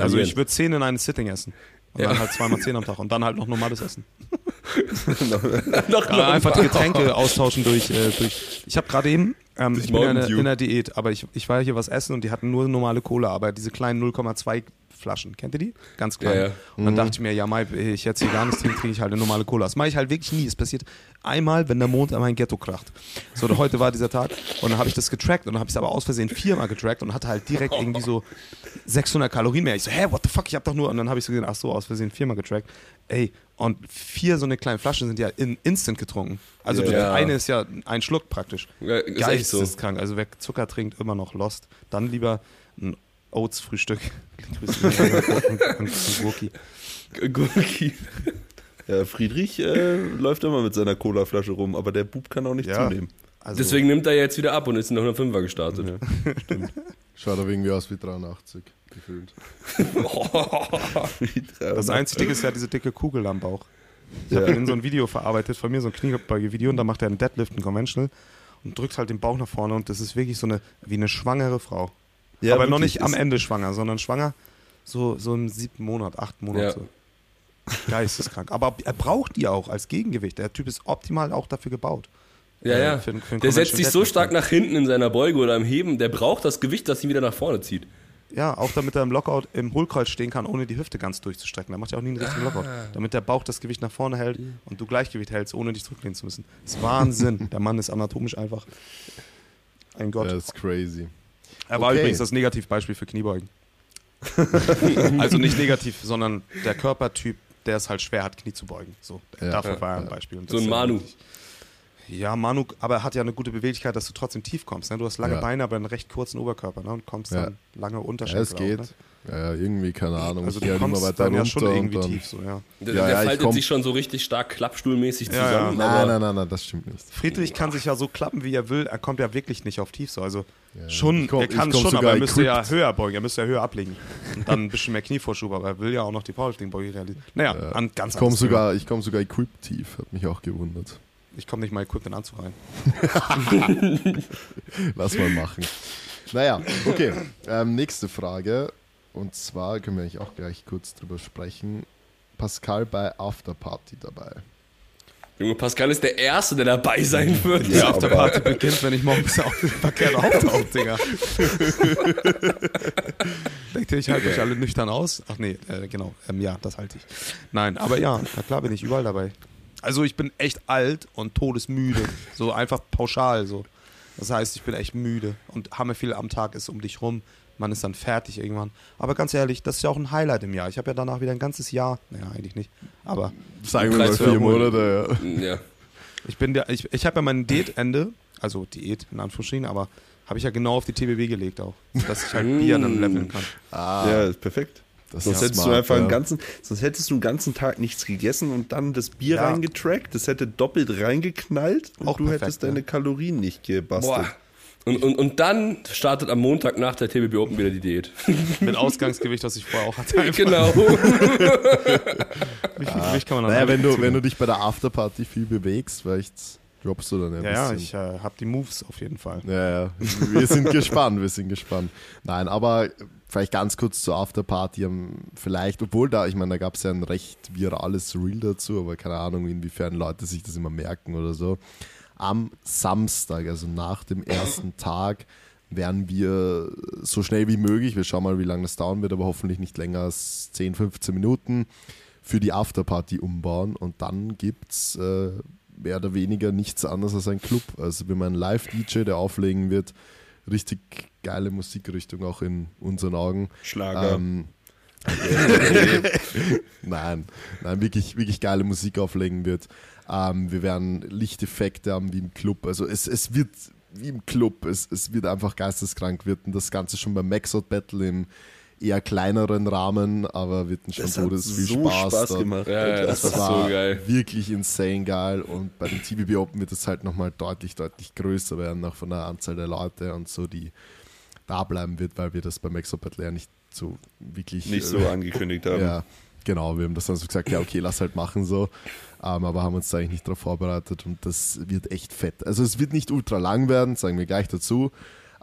Speaker 2: Also ich würde 10 in einem Sitting essen. Und
Speaker 3: Ja.
Speaker 2: dann halt zweimal 10 am Tag. Und dann halt noch normales Essen.
Speaker 3: noch,
Speaker 2: Aber einfach die Getränke austauschen durch. Äh, durch ich habe gerade eben, ähm, ich bin ja in, in der Diät, aber ich, ich war hier was essen und die hatten nur normale Cola, aber diese kleinen 0,2 Flaschen, kennt ihr die? Ganz klein.
Speaker 3: Ja, ja.
Speaker 2: Und dann dachte ich mir, ja, Mai, ich jetzt hier gar nichts trinke, trinke ich halt eine normale Cola. Das mache ich halt wirklich nie. Es passiert einmal, wenn der Mond an mein Ghetto kracht. So, heute war dieser Tag und dann habe ich das getrackt und dann habe ich es aber aus Versehen viermal getrackt und hatte halt direkt irgendwie so 600 Kalorien mehr. Ich so, hä, what the fuck, ich habe doch nur, und dann habe ich so gesehen, ach so, aus Versehen viermal getrackt. Ey, und vier so eine kleine Flaschen sind ja in instant getrunken. Also
Speaker 3: Ja.
Speaker 2: eine ist ja ein Schluck praktisch.
Speaker 3: Ja, ist echt so.
Speaker 2: Geisteskrank. Also wer Zucker trinkt, immer noch lost. Dann lieber ein Oats-Frühstück. Gurki.
Speaker 3: Gurki.
Speaker 1: Ja, Friedrich äh, läuft immer mit seiner Colaflasche rum, aber der Bub kann auch nicht
Speaker 2: Ja.
Speaker 1: zunehmen.
Speaker 2: Also,
Speaker 3: Deswegen nimmt er jetzt wieder ab und ist in der 105er gestartet.
Speaker 4: Schaut aber irgendwie aus wie 83, gefühlt.
Speaker 2: das einzige Ding ist ja diese dicke Kugel am Bauch. Ich
Speaker 1: Ja.
Speaker 2: habe in so ein Video verarbeitet von mir, so ein Kniebeuge-Video, und da macht er einen Deadlift, einen Conventional, und drückt halt den Bauch nach vorne, und das ist wirklich so eine, wie eine schwangere Frau.
Speaker 1: Ja,
Speaker 2: Aber noch nicht am Ende schwanger, sondern schwanger so, so im siebten Monat, achten Monat.
Speaker 3: Ja.
Speaker 2: So. Geisteskrank. Aber er braucht die auch als Gegengewicht. Der Typ ist optimal auch dafür gebaut.
Speaker 3: Ja,
Speaker 2: Äh,
Speaker 3: ja.
Speaker 2: für- für
Speaker 3: der setzt sich so stark nach hinten in seiner Beuge oder im Heben, der braucht das Gewicht, das ihn wieder nach vorne zieht.
Speaker 2: Ja, auch damit er im Lockout im Hohlkreuz stehen kann, ohne die Hüfte ganz durchzustrecken. Da macht er auch nie einen richtigen Lockout. Damit der Bauch das Gewicht nach vorne hält und du Gleichgewicht hältst, ohne dich zurücklehnen zu müssen. Das ist Wahnsinn. der Mann ist anatomisch einfach ein Gott.
Speaker 4: Das ist crazy.
Speaker 2: Er war
Speaker 4: Okay.
Speaker 2: übrigens das Negativbeispiel für Kniebeugen. also nicht negativ, sondern der Körpertyp, der es halt schwer hat, Knie zu beugen. So,
Speaker 4: Ja,
Speaker 2: dafür
Speaker 4: ja,
Speaker 2: war er ein
Speaker 4: ja.
Speaker 2: Beispiel. Und
Speaker 3: So
Speaker 2: das
Speaker 3: ein
Speaker 2: ist
Speaker 3: Manu.
Speaker 2: Ja, Manu, aber er hat ja eine gute Beweglichkeit, dass du trotzdem tief kommst. Ne? Du hast lange
Speaker 4: Ja.
Speaker 2: Beine, aber einen recht kurzen Oberkörper ne? und kommst
Speaker 4: Ja.
Speaker 2: dann lange
Speaker 4: Ja,
Speaker 2: Unterschenkel.
Speaker 4: es geht.
Speaker 2: Auch, ne?
Speaker 4: Ja, ja, irgendwie, keine Ahnung.
Speaker 2: Also du
Speaker 4: halt
Speaker 2: kommst
Speaker 4: weiter
Speaker 2: dann ja schon irgendwie
Speaker 4: dann,
Speaker 2: tief. So, ja.
Speaker 3: Der,
Speaker 4: Ja,
Speaker 3: der
Speaker 4: ja,
Speaker 3: faltet
Speaker 4: komm-
Speaker 3: sich schon so richtig stark klappstuhlmäßig
Speaker 2: Ja, ja.
Speaker 3: zusammen.
Speaker 4: Nein,
Speaker 3: aber
Speaker 4: nein, nein, nein, das stimmt nicht.
Speaker 2: Friedrich kann sich ja so klappen, wie er will. Er kommt ja wirklich nicht auf tief. So. Also
Speaker 4: Ja,
Speaker 2: schon,
Speaker 4: komm-
Speaker 2: er kann schon, aber
Speaker 4: sogar
Speaker 2: er müsste ja
Speaker 4: equipped.
Speaker 2: höher beugen. Er müsste ja höher ablegen. Und dann ein bisschen mehr Knievorschub. Aber er will ja auch noch die Powerlifting-Beuge realisieren. Naja,
Speaker 4: Ja.
Speaker 2: an ganz
Speaker 4: Ich komme ich komm sogar equipped tief, hat mich auch gewundert.
Speaker 2: Ich komme nicht mal equipped in Anzug rein.
Speaker 4: Lass mal machen. Naja, okay. Ähm, nächste Frage. Und zwar können wir eigentlich auch gleich kurz drüber sprechen. Pascal bei Afterparty dabei.
Speaker 3: Junge, Pascal ist der Erste, der dabei sein wird.
Speaker 2: Die Afterparty beginnt, wenn ich morgens auf dem Verkehr auftauche, Digga. Denkt ihr, ich halte euch alle nüchtern aus? Ach nee, äh, genau. Ähm, ja, das halte ich. Nein, aber ja, na klar bin ich überall dabei. Also ich bin echt alt und todesmüde. So einfach pauschal so. Das heißt, ich bin echt müde und hammer viel am Tag ist um dich rum. Man ist dann fertig irgendwann. Aber ganz ehrlich, das ist ja auch ein Highlight im Jahr. Ich habe ja danach wieder ein ganzes Jahr. Naja, eigentlich nicht. Aber
Speaker 4: Sagen wir mal vier. Monate, ja.
Speaker 3: Ja.
Speaker 2: Ich bin der, ich, ich habe ja mein Diätende, also Diät in Anführungsstrichen, aber habe ich ja genau auf die TBW gelegt auch, dass ich halt Bier dann leveln kann.
Speaker 4: Ah,
Speaker 1: Ja, ist perfekt.
Speaker 4: das
Speaker 1: Sonst hättest
Speaker 4: smart,
Speaker 1: du einfach
Speaker 4: ja.
Speaker 1: einen ganzen, sonst hättest du einen ganzen Tag nichts gegessen und dann das Bier
Speaker 2: Ja.
Speaker 1: reingetrackt. Das hätte doppelt reingeknallt und
Speaker 2: Auch
Speaker 1: du
Speaker 2: perfekt,
Speaker 1: hättest
Speaker 2: ja.
Speaker 1: deine Kalorien nicht gebastelt.
Speaker 3: Boah. Und, und, und dann startet am Montag nach der TBB Open wieder die Diät.
Speaker 2: Mit Ausgangsgewicht, das ich vorher auch hatte. einfach.
Speaker 3: genau.
Speaker 2: Wie viel Gewicht kann man
Speaker 4: Naja, wenn du, wenn du dich bei der Afterparty viel bewegst, vielleicht droppst du dann ein
Speaker 2: Ja, ja,
Speaker 4: bisschen.
Speaker 2: ich äh, habe die Moves auf jeden Fall.
Speaker 4: Ja, ja. Wir sind gespannt, wir sind gespannt. Nein, aber vielleicht ganz kurz zur Afterparty. ähm, Vielleicht, obwohl da, ich meine, da gab es ja ein recht virales Reel dazu, aber keine Ahnung, inwiefern Leute sich das immer merken oder so. Am Samstag, also nach dem ersten Tag, werden wir so schnell wie möglich, wir schauen mal, wie lange das dauern wird, aber hoffentlich nicht länger als 10, 15 Minuten, für die Afterparty umbauen und dann gibt es äh, mehr oder weniger nichts anderes als ein Club. Also wir haben einen Live-DJ, der auflegen wird. Richtig geile Musikrichtung auch in unseren Augen.
Speaker 1: Schlager.
Speaker 4: Ähm, nein, nein, wirklich, wirklich geile Musik auflegen wird. Ähm, wir werden Lichteffekte haben wie im Club. Also es, es wird wie im Club, es, es wird einfach geisteskrank wird und das Ganze schon beim Maxout Battle im eher kleineren Rahmen, aber wird schon
Speaker 1: das hat
Speaker 4: todes viel
Speaker 1: so
Speaker 4: Spaß.
Speaker 1: Spaß, gemacht.
Speaker 3: Ja, ja, das
Speaker 4: Das
Speaker 3: war so geil.
Speaker 4: wirklich insane geil und bei den TBB Open wird es halt nochmal deutlich, deutlich größer werden, auch von der Anzahl der Leute und so, die da bleiben wird, weil wir das beim Exo Battle ja nicht so wirklich
Speaker 1: Nicht so
Speaker 4: äh,
Speaker 1: angekündigt haben.
Speaker 4: ja, genau, wir haben das dann so gesagt, ja okay, lass halt machen so, ähm, aber haben uns da eigentlich nicht darauf vorbereitet und das wird echt fett. Also es wird nicht ultra lang werden, sagen wir gleich dazu,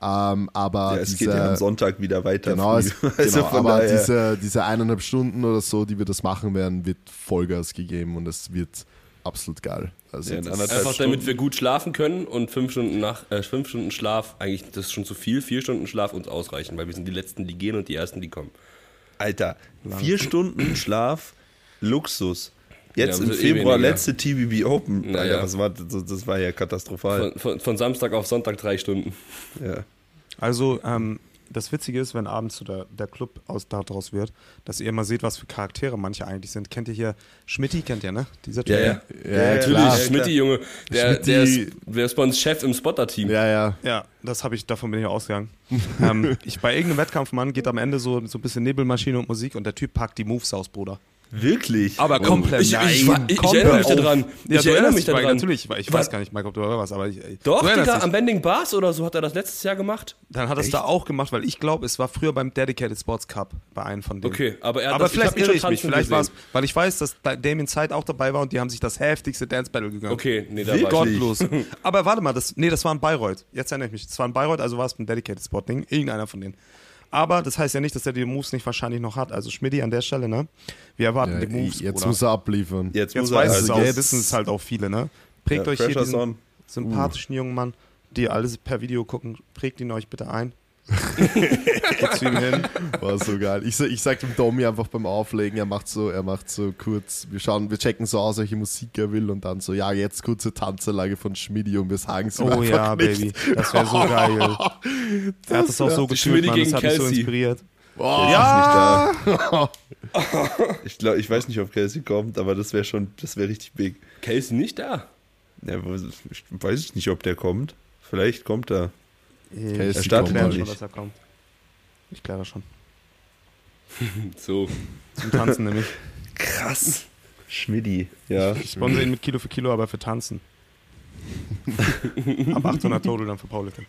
Speaker 4: ähm, aber
Speaker 1: Ja, es
Speaker 4: diese,
Speaker 1: geht ja am Sonntag wieder weiter.
Speaker 4: Genau, es,
Speaker 1: Also
Speaker 4: genau aber
Speaker 1: daher-
Speaker 4: diese, diese eineinhalb Stunden oder so, die wir das machen werden, wird Vollgas gegeben und es wird absolut geil. Also
Speaker 1: Ja,
Speaker 3: Einfach
Speaker 1: Stunden.
Speaker 3: damit wir gut schlafen können und fünf Stunden, nach, äh, fünf Stunden Schlaf, eigentlich das ist schon zu viel, vier Stunden Schlaf uns ausreichen, weil wir sind die Letzten, die gehen und die Ersten, die kommen.
Speaker 1: Alter, vier Stunden Schlaf, Luxus. Jetzt
Speaker 3: Ja,
Speaker 1: im
Speaker 3: eh
Speaker 1: Februar,
Speaker 3: weniger.
Speaker 1: letzte TBB Open. Alter,
Speaker 3: ja.
Speaker 1: was war, das, das war ja katastrophal.
Speaker 3: Von, von, von Samstag auf Sonntag drei Stunden.
Speaker 1: Ja.
Speaker 2: Also, ähm, das Witzige ist, wenn abends so der, der Club aus, daraus wird, dass ihr immer seht, was für Charaktere manche eigentlich sind. Kennt ihr hier Schmidti, kennt ihr, ne? Dieser Typ.
Speaker 3: Ja, ja.
Speaker 4: ja,
Speaker 1: Ja,
Speaker 3: Natürlich. Schmidti, Junge. Der,
Speaker 4: Schmidti-
Speaker 3: der, ist, der ist bei uns Chef im Spotter-Team.
Speaker 4: Ja, ja.
Speaker 2: Ja, das habe ich, davon bin ich ausgegangen. ähm, ich, bei irgendeinem Wettkampfmann geht am Ende so, so ein bisschen Nebelmaschine und Musik und der Typ packt die Moves aus, Bruder.
Speaker 1: Wirklich?
Speaker 2: Aber komplett.
Speaker 3: Ich, ich,
Speaker 2: Nein,
Speaker 3: ich, ich erinnere mich daran.
Speaker 2: Ja,
Speaker 3: ich erinnere mich daran.
Speaker 2: Natürlich, weil ich
Speaker 3: Wa-
Speaker 2: weiß gar nicht, Mike, ob du da warst, aber ich,
Speaker 3: Doch, Digga, am Bending Bars oder so hat er das letztes Jahr gemacht.
Speaker 2: Dann hat er es da auch gemacht, weil ich glaube, es war früher beim Dedicated Sports Cup bei einem von denen.
Speaker 3: Okay, aber er hat
Speaker 2: Aber
Speaker 3: das,
Speaker 2: vielleicht irre ich mich, vielleicht war es, weil ich weiß, dass da Damien Zeit auch dabei war und die haben sich das heftigste Dance Battle gegangen.
Speaker 3: Okay, nee, da war.
Speaker 2: Gottlos. Aber warte mal, das, nee, das war in Bayreuth. Jetzt erinnere ich mich. Das war in Bayreuth, also war es ein Dedicated Spot Ding. Irgendeiner von denen. Aber das heißt ja nicht, dass er die Moves nicht wahrscheinlich noch hat. Also Schmidti an der Stelle, ne? Wir erwarten
Speaker 4: ja
Speaker 2: die Moves,
Speaker 4: jetzt
Speaker 2: Bruder.
Speaker 4: muss er abliefern.
Speaker 1: Jetzt,
Speaker 2: Jetzt
Speaker 1: muss er
Speaker 2: es
Speaker 1: also
Speaker 2: auch,
Speaker 4: jetzt-
Speaker 2: wissen es halt auch viele, ne? Prägt
Speaker 1: Ja,
Speaker 2: euch hier diesen
Speaker 1: on.
Speaker 2: sympathischen jungen Mann, die alles per Video gucken, prägt ihn euch bitte ein. Geht zu ihm hin.
Speaker 4: War so geil. Ich, ich sag dem Tommy einfach beim Auflegen, er macht so, er macht so kurz, wir schauen, wir checken so aus, welche Musik er will und dann so, ja, jetzt kurze Tanzanlage von Schmidi und wir sagen es
Speaker 2: Oh ja,
Speaker 4: nicht.
Speaker 2: Baby. Das wäre so geil. er hat das auch so gefühlt,
Speaker 3: Schmidti
Speaker 2: Mann. Das hat mich so
Speaker 3: Kelsey.
Speaker 2: inspiriert.
Speaker 4: Oh,
Speaker 1: ja. Ist nicht da. ich, glaub, ich weiß nicht, ob Kelsey kommt, aber das wäre schon, das wäre richtig big.
Speaker 3: Casey nicht da.
Speaker 1: Ja, weiß ich nicht, ob der kommt. Vielleicht kommt er.
Speaker 4: Kelsey
Speaker 1: Er startet
Speaker 4: kommt
Speaker 2: kläre
Speaker 1: mal
Speaker 2: schon, dass er kommt. Ich kläre das schon.
Speaker 3: So.
Speaker 2: Zum Tanzen nämlich.
Speaker 1: Krass. Schmiddi, ja.
Speaker 2: Ich sponsere ihn mit Kilo für Kilo, aber für Tanzen. Ab 800 Total dann für Paulitten.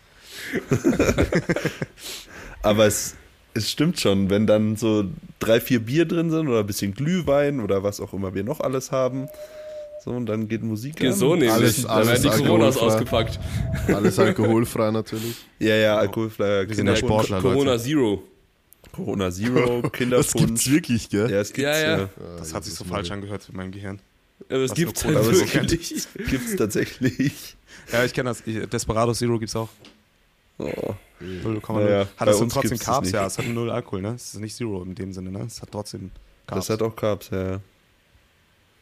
Speaker 1: Aber es, es stimmt schon, wenn dann so drei, vier Bier drin sind oder ein bisschen Glühwein oder was auch immer wir noch alles haben. So, und dann geht Musik
Speaker 3: Geht
Speaker 1: an.
Speaker 3: so nämlich.
Speaker 4: Alles-
Speaker 3: da werden
Speaker 4: alles
Speaker 3: die Coronas
Speaker 4: alkoholfrei.
Speaker 3: ausgepackt.
Speaker 4: Alles alkoholfrei natürlich.
Speaker 1: Ja, ja, alkoholfreier
Speaker 2: Wir sind ja
Speaker 1: Kinderpunsch.
Speaker 2: Sportler,
Speaker 3: Corona
Speaker 2: Leute.
Speaker 3: Zero.
Speaker 1: Corona Zero,
Speaker 4: Das gibt's
Speaker 1: Kinderpunsch.
Speaker 4: wirklich, gell?
Speaker 1: Ja, es gibt's
Speaker 3: Ja,
Speaker 1: ja.
Speaker 3: ja.
Speaker 2: Das hat sich so falsch angehört für mein Gehirn.
Speaker 3: Aber es
Speaker 2: Was
Speaker 3: gibt's halt
Speaker 1: es
Speaker 3: wirklich.
Speaker 1: gibt, gibt's tatsächlich.
Speaker 2: Ja, ich kenne das. Desperado Zero gibt's auch.
Speaker 1: Oh.
Speaker 2: 0,0.
Speaker 1: Naja,
Speaker 2: hat
Speaker 1: uns
Speaker 2: trotzdem Carbs?
Speaker 1: nicht.
Speaker 2: Ja, es hat null Alkohol, ne? Es ist nicht Zero in dem Sinne, ne? Es hat trotzdem Carbs.
Speaker 1: Das hat auch Carbs, ja.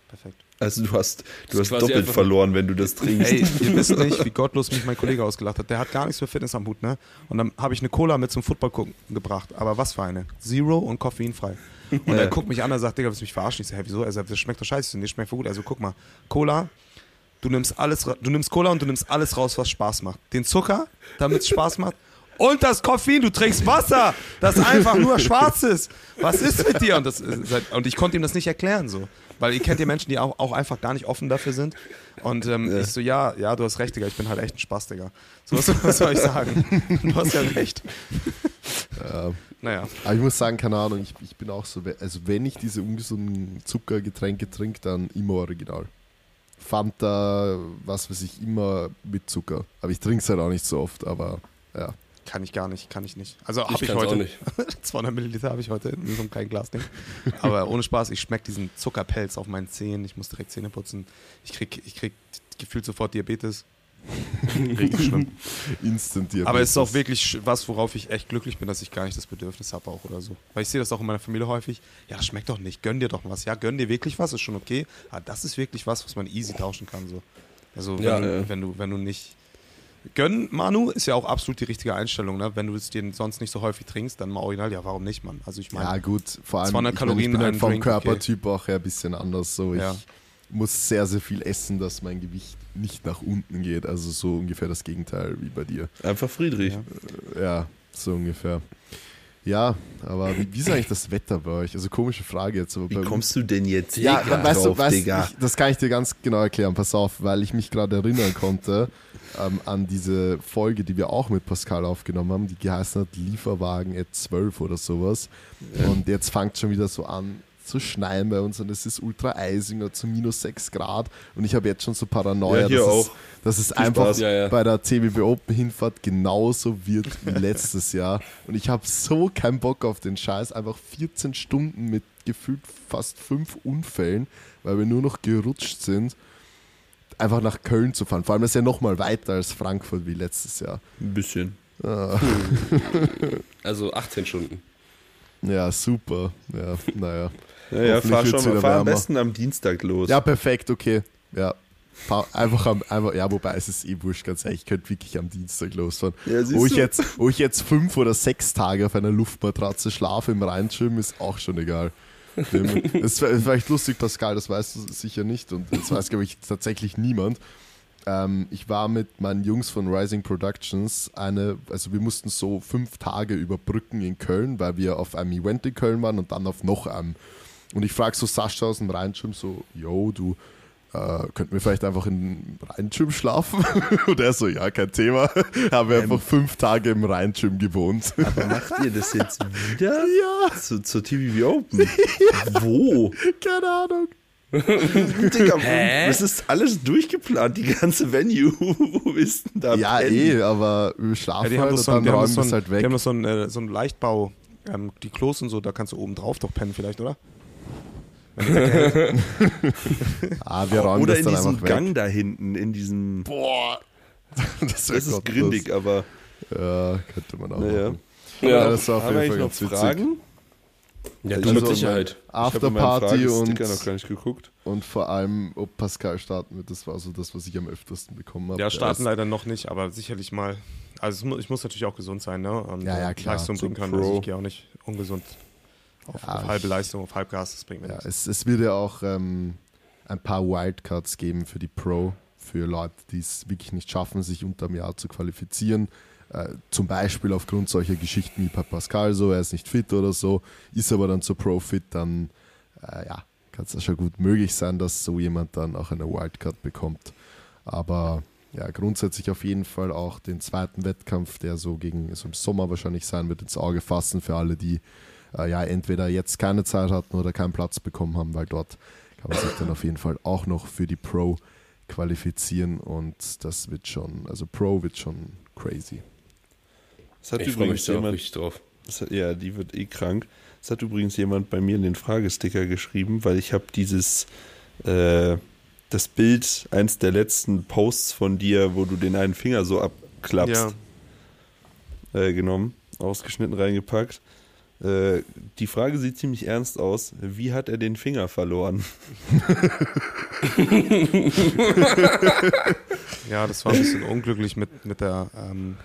Speaker 2: Perfekt.
Speaker 1: Also du hast, du hast doppelt verloren, wenn du das trinkst.
Speaker 2: Ey, ihr wisst nicht, wie gottlos mich mein Kollege ausgelacht hat. Der hat gar nichts für Fitness am Hut, ne? Und dann habe ich eine Cola mit zum Football gucken gebracht. Aber was für eine? Zero und koffeinfrei. Und
Speaker 1: Ja.
Speaker 2: er guckt mich an und sagt, Digga, willst du mich verarschen? Ich so, hä, wieso? Er sagt, das schmeckt doch scheiße. Nee, schmeckt voll gut. Also guck mal, Cola, Du nimmst alles, du nimmst Cola und du nimmst alles raus, was Spaß macht. Den Zucker, damit es Spaß macht. Und das Koffein, du trinkst Wasser, das einfach nur schwarz ist. Was ist mit dir? Und, das, und ich konnte ihm das nicht erklären so. Weil ihr kennt ja Menschen, die auch, auch einfach gar nicht offen dafür sind. Und ähm, ich so, ja, ja, du hast recht, Digga, ich bin halt echt ein Spaß, Digga. So, was, was soll ich sagen? Du hast ja recht.
Speaker 4: Ja.
Speaker 2: Naja.
Speaker 4: Aber ich muss sagen, keine Ahnung, ich, ich bin auch so, also wenn ich diese ungesunden Zuckergetränke trinke, dann immer original. Fanta, was weiß ich, immer mit Zucker. Aber ich trinke es halt auch nicht so oft, aber ja.
Speaker 2: Kann ich gar nicht, kann ich nicht. Also habe
Speaker 3: Ich
Speaker 2: ich, heute.
Speaker 3: nicht.
Speaker 2: 200 Milliliter habe ich heute in so einem kleinen Glasding. Aber ohne Spaß, ich schmecke diesen Zuckerpelz auf meinen Zähnen. Ich muss direkt Zähne putzen. Ich krieg, ich krieg gefühlt sofort Diabetes. Richtig schlimm.
Speaker 4: Instant Diabetes.
Speaker 2: Aber es ist auch wirklich was, worauf ich echt glücklich bin, dass ich gar nicht das Bedürfnis habe auch oder so. Weil ich sehe das auch in meiner Familie häufig. Ja, schmeckt doch nicht. Gönn dir doch was. Ja, gönn dir wirklich was, ist schon okay. Aber das ist wirklich was, was man easy tauschen kann. So. Also wenn,
Speaker 3: Ja,
Speaker 2: du,
Speaker 3: ja.
Speaker 2: wenn, du, wenn du nicht... Gönn, Manu, ist ja auch absolut die richtige Einstellung. Ne? Wenn du es dir sonst nicht so häufig trinkst, dann mal original. Ja, warum nicht, Mann? Also ich meine...
Speaker 4: Ja, gut, vor allem
Speaker 2: 200
Speaker 4: ich, mein, ich
Speaker 2: Kalorien
Speaker 4: bin halt vom
Speaker 2: Drink,
Speaker 4: Körpertyp auch her ein bisschen anders. So, ich
Speaker 2: Ja.
Speaker 4: muss sehr, sehr viel essen, dass mein Gewicht nicht nach unten geht. Also so ungefähr das Gegenteil wie bei dir.
Speaker 1: Einfach Friedrich.
Speaker 2: Ja.
Speaker 4: Ja, so ungefähr. Ja, aber wie, wie ist eigentlich das Wetter bei euch? Also komische Frage jetzt. Aber
Speaker 1: Wie kommst du denn jetzt
Speaker 4: ja,
Speaker 1: hier
Speaker 4: weißt
Speaker 1: drauf,
Speaker 4: du, weißt,
Speaker 1: Digga?
Speaker 4: ich, das kann ich dir ganz genau erklären. Pass auf, weil ich mich gerade erinnern konnte ähm, an diese Folge, die wir auch mit Pascal aufgenommen haben, die geheißen hat Lieferwagen at 12 oder sowas. Und jetzt fängt schon wieder so an zu schneien bei uns und es ist ultra eisig zu minus 6 Grad und ich habe jetzt schon so Paranoia,
Speaker 1: Ja,
Speaker 4: dass,
Speaker 1: auch.
Speaker 4: Es, dass es
Speaker 1: Viel
Speaker 4: einfach
Speaker 1: Spaß.
Speaker 3: Ja, ja.
Speaker 4: bei der CBB Open Hinfahrt genauso wird wie letztes Jahr und ich habe so keinen Bock auf den Scheiß, einfach 14 Stunden mit gefühlt fast fünf Unfällen, weil wir nur noch gerutscht sind, einfach nach Köln zu fahren. Vor allem ist ja nochmal weiter als Frankfurt wie letztes Jahr.
Speaker 1: Ein bisschen.
Speaker 3: Also 18 Stunden.
Speaker 4: Ja, super. Ja, naja.
Speaker 1: Ja, ja, fahr schon mal. Fahr am besten am Dienstag los.
Speaker 4: Ja, perfekt, okay. Ja. Fahr Einfach am, einfach, ja, wobei es ist eh wurscht, ganz ehrlich, ich könnte wirklich am Dienstag losfahren.
Speaker 1: Ja,
Speaker 4: wo, ich
Speaker 1: du?
Speaker 4: jetzt, wo ich jetzt fünf oder sechs Tage auf einer Luftmatratze schlafe im Rheinschirm, ist auch schon egal. War, es war echt lustig, Pascal, das weißt du sicher nicht und das weiß, glaube ich, tatsächlich niemand. Ähm, ich war mit meinen Jungs von Rising Productions eine, also wir mussten so fünf Tage überbrücken in Köln, weil wir auf einem Event in Köln waren und dann auf noch einem. Und ich frage so Sascha aus dem Rheinschirm so, yo, du, äh, könnten wir vielleicht einfach in Rheinschirm schlafen? Und er so, ja, kein Thema. Haben wir einfach fünf Tage im Rheinschirm gewohnt.
Speaker 1: Aber macht ihr das jetzt wieder?
Speaker 4: ja,
Speaker 1: Zu, zur TVB Open? Wo?
Speaker 4: keine Ahnung.
Speaker 1: Digga, das ist alles durchgeplant, die ganze Venue. Wo ist denn da?
Speaker 4: Ja, eh, aber wir
Speaker 2: Ja,
Speaker 4: schlafen
Speaker 2: die haben
Speaker 4: halt und
Speaker 2: so, ein-
Speaker 4: dann
Speaker 2: die haben
Speaker 4: räumen
Speaker 2: so,
Speaker 4: wir es halt
Speaker 2: die
Speaker 4: weg.
Speaker 2: haben doch so einen äh, so einen Leichtbau. Ähm, die Klos und so, da kannst du oben drauf doch pennen vielleicht, oder?
Speaker 4: Ah, wir räumen
Speaker 1: Oder
Speaker 4: das
Speaker 1: in
Speaker 4: dann
Speaker 1: diesem
Speaker 4: einfach weg.
Speaker 1: Gang da hinten, in diesem.
Speaker 4: Boah. Das,
Speaker 1: Das ist grindig, aber.
Speaker 4: Ja, könnte man auch
Speaker 1: Naja.
Speaker 4: machen.
Speaker 3: Ja,
Speaker 4: das war auf
Speaker 1: Haben wir
Speaker 4: jeden Fall
Speaker 1: eigentlich noch
Speaker 4: ganz witzig.
Speaker 1: Fragen?
Speaker 3: ja du
Speaker 1: hab
Speaker 3: mit Sicherheit.
Speaker 1: Ich habe
Speaker 4: Afterparty und,
Speaker 1: Sticker noch gar nicht geguckt.
Speaker 4: und vor allem, ob Pascal starten wird, das war so das, was ich am öftesten bekommen habe.
Speaker 2: Ja, starten leider noch nicht, aber sicherlich mal. Also ich muss natürlich auch gesund sein, ne? Und
Speaker 4: Ja, ja, klar,
Speaker 2: Leistung bringen können.
Speaker 1: Pro.
Speaker 2: Also ich gehe auch nicht ungesund auf,
Speaker 4: Ja,
Speaker 2: auf halbe
Speaker 4: ich-
Speaker 2: Leistung, auf Halbgas, das bringt mir
Speaker 4: Ja,
Speaker 2: nichts.
Speaker 4: es, es wird ja auch ähm, ein paar Wildcards geben für die Pro, für Leute, die es wirklich nicht schaffen, sich unter einem Jahr zu qualifizieren. Äh, zum Beispiel aufgrund solcher Geschichten wie Pascal, so er ist nicht fit oder so, ist aber dann zur Pro fit, dann äh, ja, kann es ja schon gut möglich sein, dass so jemand dann auch eine Wildcard bekommt. Aber ja, grundsätzlich auf jeden Fall auch den zweiten Wettkampf, der so gegen so im Sommer wahrscheinlich sein wird, ins Auge fassen für alle, die äh, ja entweder jetzt keine Zeit hatten oder keinen Platz bekommen haben, weil dort kann man sich dann auf jeden Fall auch noch für die Pro qualifizieren und das wird schon, also Pro wird schon crazy.
Speaker 1: Das hat
Speaker 3: Ich freue mich
Speaker 1: übrigens
Speaker 3: auch
Speaker 1: jemand.
Speaker 3: richtig drauf.
Speaker 1: Das hat, ja, die wird eh krank. Das hat übrigens jemand bei mir in den Fragesticker geschrieben, weil ich habe dieses äh, das Bild, eins der letzten Posts von dir, wo du den einen Finger so abklappst, äh, genommen, ausgeschnitten reingepackt. Äh, die Frage sieht ziemlich ernst aus. Wie hat er den Finger verloren?
Speaker 2: Ja, das war ein bisschen unglücklich mit, mit der, ähm,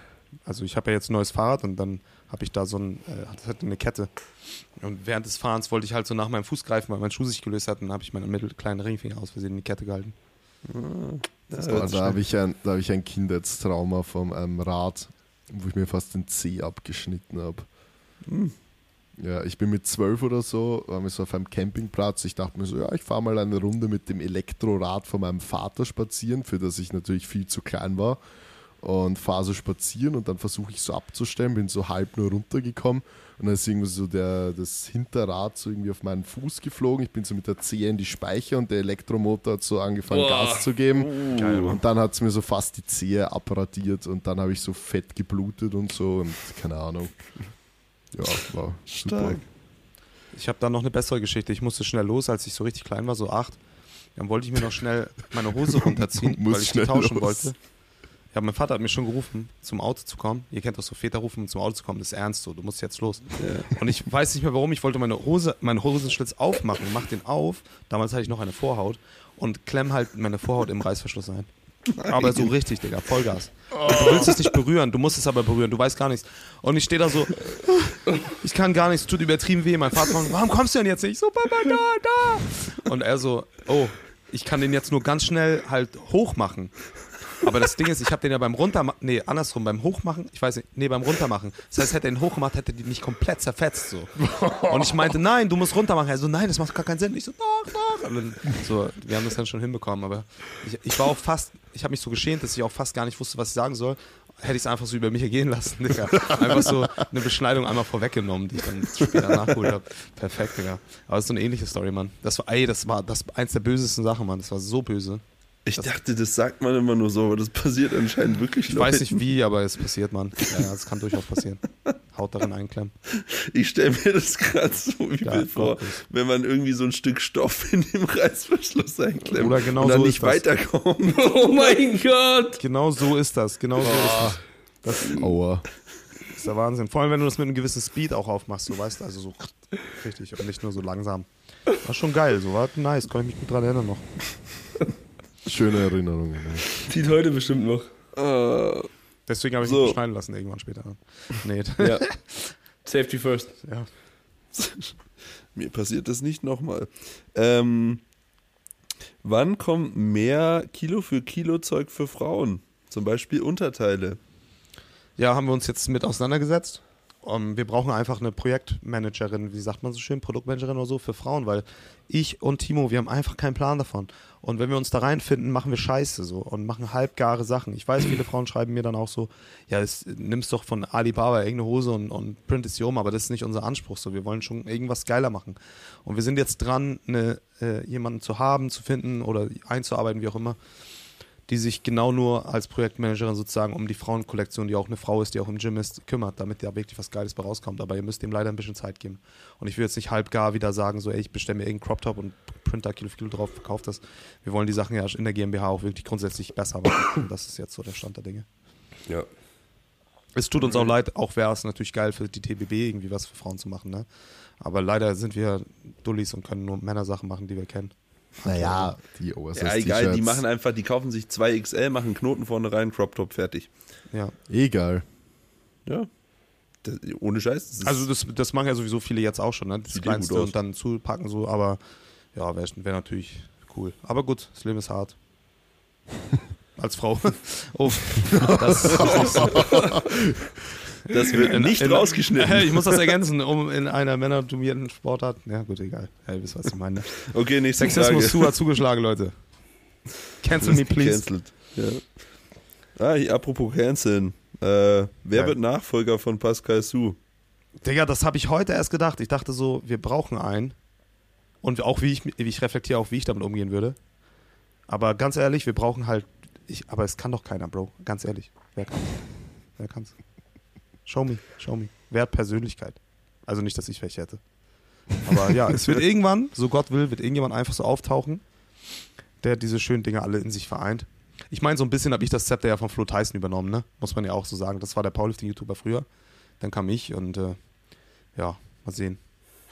Speaker 2: also ich habe ja jetzt ein neues Fahrrad und dann habe ich da so ein, äh, das hatte eine Kette. Und während des Fahrens wollte ich halt so nach meinem Fuß greifen, weil mein Schuh sich gelöst hat und dann habe ich meinen mittel kleinen Ringfinger aus Versehen in die Kette gehalten.
Speaker 1: Das
Speaker 4: Da,
Speaker 1: hört sich
Speaker 4: da habe ich, ein, da hab ich ein Kindheitstrauma vom einem Rad, wo ich mir fast den Zeh abgeschnitten habe.
Speaker 1: Hm.
Speaker 4: Ja, ich bin mit zwölf oder so, waren wir so auf einem Campingplatz. Ich dachte mir so, ja, ich fahre mal eine Runde mit dem Elektrorad von meinem Vater spazieren, für das ich natürlich viel zu klein war. Und fahre so spazieren und dann versuche ich so abzustellen, bin so halb nur runtergekommen und dann ist irgendwie so der, das Hinterrad so irgendwie auf meinen Fuß geflogen. Ich bin so mit der Zehe in die Speicher und der Elektromotor hat so angefangen
Speaker 3: Boah.
Speaker 4: Gas zu geben.
Speaker 2: Geil, Mann.
Speaker 4: Und dann hat es mir so fast die Zehe abradiert und dann habe ich so fett geblutet und so und keine Ahnung. Ja, war super.
Speaker 1: Stark.
Speaker 2: Ich habe da noch eine bessere Geschichte. Ich musste schnell los, als ich so richtig klein war, so acht. Dann wollte ich mir noch schnell meine Hose runterziehen, weil ich die tauschen
Speaker 4: los.
Speaker 2: wollte. Ja, mein Vater hat mich schon gerufen, zum Auto zu kommen. Ihr kennt doch so Väter rufen, um zum Auto zu kommen. Das ist ernst so, du musst jetzt los. Und ich weiß nicht mehr warum, ich wollte meine Hose, meinen Hosenschlitz aufmachen, mach den auf. Damals hatte ich noch eine Vorhaut und klemm halt meine Vorhaut im Reißverschluss ein. Aber so richtig, Digga, Vollgas. Und du willst es nicht berühren, du musst es aber berühren, du weißt gar nichts. Und ich stehe da so, ich kann gar nichts, tut übertrieben weh. Mein Vater fragt, warum kommst du denn jetzt nicht? Ich so, Papa, da, da. Und er so, oh, ich kann den jetzt nur ganz schnell halt hoch machen. Aber das Ding ist, ich habe den ja beim Runtermachen, nee, andersrum, beim Hochmachen, ich weiß nicht, nee, beim Runtermachen. Das heißt, hätte er ihn hochgemacht, hätte die nicht komplett zerfetzt so. Und ich meinte, nein, du musst runtermachen. Er so, nein, das macht gar keinen Sinn. Ich so, doch, doch. So, wir haben das dann schon hinbekommen, aber ich, ich war auch fast, ich habe mich so geschämt, dass ich auch fast gar nicht wusste, was ich sagen soll. Hätte ich es einfach so über mich ergehen lassen, Digga. Einfach so eine Beschneidung einmal vorweggenommen, die ich dann später nachgeholt habe. Perfekt, Digga. Aber das ist so eine ähnliche Story, Mann. Das war, ey, das war das eins der bösesten Sachen, Mann. Das war so böse.
Speaker 1: Ich dachte, das sagt man immer nur so, aber das passiert anscheinend wirklich
Speaker 2: Ich weiß nicht wie, aber es passiert, Mann. Ja, es kann durchaus passieren. Haut darin einklemmen.
Speaker 1: Ich stelle mir das gerade so übel
Speaker 2: Ja,
Speaker 1: vor, wenn man irgendwie so ein Stück Stoff in dem Reißverschluss einklemmt
Speaker 2: Oder genau
Speaker 1: und dann
Speaker 2: so
Speaker 1: nicht
Speaker 2: das.
Speaker 1: weiterkommt.
Speaker 3: Oh mein Gott!
Speaker 2: Genau so ist das. Genau so ist das. Das
Speaker 4: Aua.
Speaker 2: ist der Wahnsinn. Vor allem, wenn du das mit einem gewissen Speed auch aufmachst, so weißt du, also so richtig und nicht nur so langsam. War schon geil, so war nice, kann ich mich gut dran erinnern noch.
Speaker 4: Schöne Erinnerungen. ne?
Speaker 3: Zieht heute bestimmt noch.
Speaker 1: Äh,
Speaker 2: Deswegen habe ich
Speaker 1: So.
Speaker 2: mich beschneiden lassen irgendwann später. Nee,
Speaker 1: ja,
Speaker 3: Safety first.
Speaker 2: ja.
Speaker 1: mir passiert das nicht nochmal. Ähm, wann kommt mehr Kilo für Kilo Zeug für Frauen? Zum Beispiel Unterteile.
Speaker 2: Ja, haben wir uns jetzt mit auseinandergesetzt. Um, wir brauchen einfach eine Projektmanagerin, wie sagt man so schön, Produktmanagerin oder so für Frauen, weil ich und Timo, wir haben einfach keinen Plan davon. Und wenn wir uns da reinfinden, machen wir Scheiße so und machen halbgare Sachen. Ich weiß, viele Frauen schreiben mir dann auch so, ja, das, nimmst doch von Alibaba irgendeine Hose und, und printest sie um, aber das ist nicht unser Anspruch so. Wir wollen schon irgendwas geiler machen. Und wir sind jetzt dran, eine, äh, jemanden zu haben, zu finden oder einzuarbeiten, wie auch immer, die sich genau nur als Projektmanagerin sozusagen um die Frauenkollektion, die auch eine Frau ist, die auch im Gym ist, kümmert, damit da wirklich was Geiles bei rauskommt. Aber ihr müsst dem leider ein bisschen Zeit geben. Und ich will jetzt nicht halb gar wieder sagen, so, ey, ich bestelle mir irgendeinen Crop Top und print da Kilo für Kilo drauf, verkaufe das. Wir wollen die Sachen ja in der GmbH auch wirklich grundsätzlich besser machen. Und das ist jetzt so der Stand der Dinge.
Speaker 3: Ja.
Speaker 2: Es tut uns auch leid, auch wäre es natürlich geil für die TBB irgendwie was für Frauen zu machen, ne? Aber leider sind wir Dullis und können nur Männersachen machen, die wir kennen.
Speaker 4: Naja, die Oversize
Speaker 1: Ja, egal, die machen einfach, die kaufen sich 2XL, machen Knoten vorne rein, Crop Top, fertig.
Speaker 2: Ja.
Speaker 4: Egal.
Speaker 1: Ja. Das, ohne Scheiß. Das
Speaker 2: Also das, das machen ja sowieso viele jetzt auch schon, ne? Das Kleinste und dann zupacken so, aber ja, wäre wär natürlich cool. Aber gut, das Leben ist hart. Als Frau. Oh, das ist nicht so.
Speaker 1: das wird
Speaker 2: In-
Speaker 1: nicht
Speaker 2: in-
Speaker 1: rausgeschnitten.
Speaker 2: Ich muss das ergänzen, um in einer männerdominierten Sportart. Ja, gut, egal. Ihr wisst, was ich meine.
Speaker 1: Okay, nächste
Speaker 2: Sexismus
Speaker 1: Frage.
Speaker 2: zu hat zugeschlagen, Leute. Cancel me, please.
Speaker 1: gecancelt. Ja. Ah, hier, apropos canceln. Äh, wer
Speaker 2: Ja.
Speaker 1: wird Nachfolger von Pascal Su?
Speaker 2: Digga, das habe ich heute erst gedacht. Ich dachte so, wir brauchen einen. Und auch wie ich, wie ich reflektiere, auch wie ich damit umgehen würde. Aber ganz ehrlich, wir brauchen halt. Ich, aber es kann doch keiner, Bro. Ganz ehrlich. Wer kann Wer kann's? Show me, show me. Wer hat Persönlichkeit? Also nicht, dass ich welche hätte. Aber ja, es wird irgendwann, so Gott will, wird irgendjemand einfach so auftauchen, der diese schönen Dinge alle in sich vereint. Ich meine, so ein bisschen habe ich das Zepter ja von Flo Tyson übernommen, ne? Muss man ja auch so sagen. Das war der Powerlifting-YouTuber früher. Dann kam ich und äh, ja, mal sehen.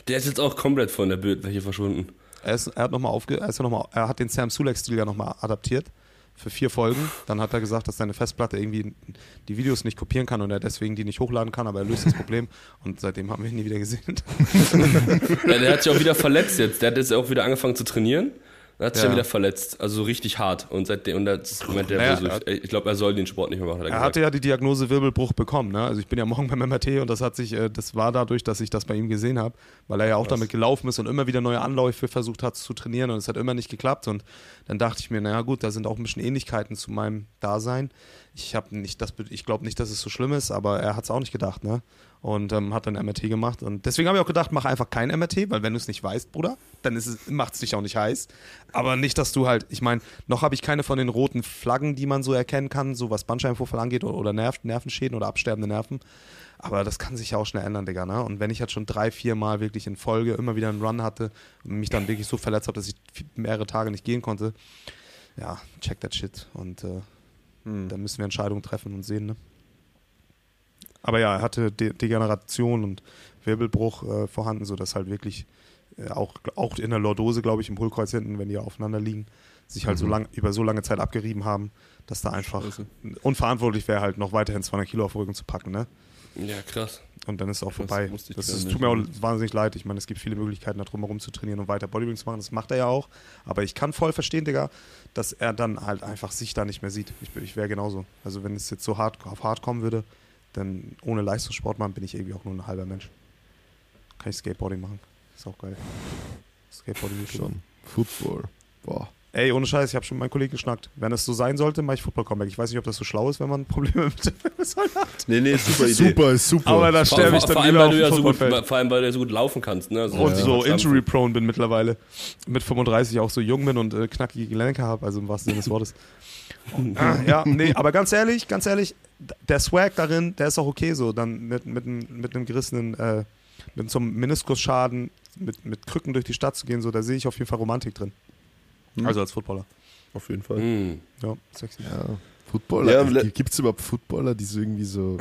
Speaker 3: Der ist jetzt auch komplett von der Bildfläche verschwunden.
Speaker 2: Er, ist, er hat noch mal aufge, er, ist ja noch mal, er hat den Sam Sulek-Stil ja nochmal adaptiert für vier Folgen. Dann hat er gesagt, dass seine Festplatte irgendwie die Videos nicht kopieren kann und er deswegen die nicht hochladen kann, aber er löst das Problem. Und seitdem haben wir ihn nie wieder gesehen.
Speaker 3: Ja, der hat sich auch wieder verletzt jetzt. Der hat jetzt auch wieder angefangen zu trainieren. Er hat sich
Speaker 2: Ja.
Speaker 3: dann wieder verletzt, also so richtig hart. Und seitdem, und das meint der
Speaker 2: Naja,
Speaker 3: so, ich, ich glaube, er soll den Sport nicht mehr machen. Hat er,
Speaker 2: Er hatte ja die Diagnose Wirbelbruch bekommen. Ne? Also ich bin ja morgen beim MRT und das hat sich, äh, das war dadurch, dass ich das bei ihm gesehen habe, weil er ja auch damit gelaufen ist und immer wieder neue Anläufe versucht hat zu trainieren und es hat immer nicht geklappt. Und dann dachte ich mir, naja gut, da sind auch ein bisschen Ähnlichkeiten zu meinem Dasein. Ich habe nicht das, ich glaube nicht, dass es so schlimm ist, aber er hat es auch nicht gedacht, ne? Und ähm, hat dann MRT gemacht. Und deswegen habe ich auch gedacht, mach einfach kein MRT, weil wenn du es nicht weißt, Bruder, dann macht es dich auch nicht heiß. Aber nicht, dass du halt, ich meine, noch habe ich keine von den roten Flaggen, die man so erkennen kann, so was Bandscheibenvorfall angeht oder, oder Nerv, Nervenschäden oder absterbende Nerven. Aber das kann sich ja auch schnell ändern, Digga. Ne? Und wenn ich jetzt schon drei, vier Mal wirklich in Folge immer wieder einen Run hatte und mich dann wirklich so verletzt habe, dass ich mehrere Tage nicht gehen konnte, ja, check that shit. Und äh, dann müssen wir Entscheidungen treffen und sehen, ne? Aber ja, er hatte De Degeneration und Wirbelbruch äh, vorhanden, sodass halt wirklich äh, auch, auch in der Lordose, glaube ich, im Hohlkreuz hinten, wenn die aufeinander liegen, sich halt so lang, über so lange Zeit abgerieben haben, dass da einfach unverantwortlich wäre, halt noch weiterhin 200 Kilo auf den Rücken zu packen, ne?
Speaker 3: Ja, krass.
Speaker 2: Und dann ist es auch vorbei.
Speaker 1: wusste ich
Speaker 2: Das ist, tut mir auch wahnsinnig leid. Ich meine, es gibt viele Möglichkeiten, da drumherum zu trainieren und weiter Bodybuilding zu machen. Das macht er ja auch. Aber ich kann voll verstehen, Digga, dass er dann halt einfach sich da nicht mehr sieht. Ich, bin- ich wäre genauso. Also wenn es jetzt so hart auf hart kommen würde, dann ohne Leistungssport machen bin ich irgendwie auch nur ein halber Mensch. Kann ich Skateboarding machen. Ist auch geil. Skateboarding YouTube.
Speaker 4: Schon. Football. Boah.
Speaker 2: Ey, ohne Scheiß, ich habe schon mit meinen Kollegen geschnackt. Wenn es so sein sollte, mache ich Football Comeback. Ich weiß nicht, ob das so schlau ist, wenn man Probleme mit dem hat.
Speaker 1: Nee, nee, super Idee.
Speaker 4: Super, ist super.
Speaker 2: Aber da
Speaker 3: Vor,
Speaker 2: sterbe ich dann
Speaker 3: vor, allem,
Speaker 2: lieber
Speaker 3: weil
Speaker 2: auf
Speaker 3: ja so gut, vor allem, weil du ja so gut laufen kannst. Ne? Also,
Speaker 2: und
Speaker 3: ja.
Speaker 2: so injury-prone bin mittlerweile. Mit 35 auch so jung bin und äh, knackige Gelenke habe, also im wahrsten Sinne des Wortes. ah, ja, nee, aber ganz ehrlich, ganz ehrlich, der Swag darin, der ist auch okay so. Dann mit, mit, einem- mit einem gerissenen, äh, mit so einem Meniskusschaden, mit, mit Krücken durch die Stadt zu gehen, so, da sehe ich auf jeden Fall Romantik drin.
Speaker 1: Hm.
Speaker 2: Also als Footballer.
Speaker 1: Auf jeden Fall.
Speaker 3: Hm.
Speaker 2: Ja, sexy.
Speaker 4: Ja, Footballer.
Speaker 1: Ja, le-
Speaker 4: Gibt es überhaupt Footballer, die so irgendwie so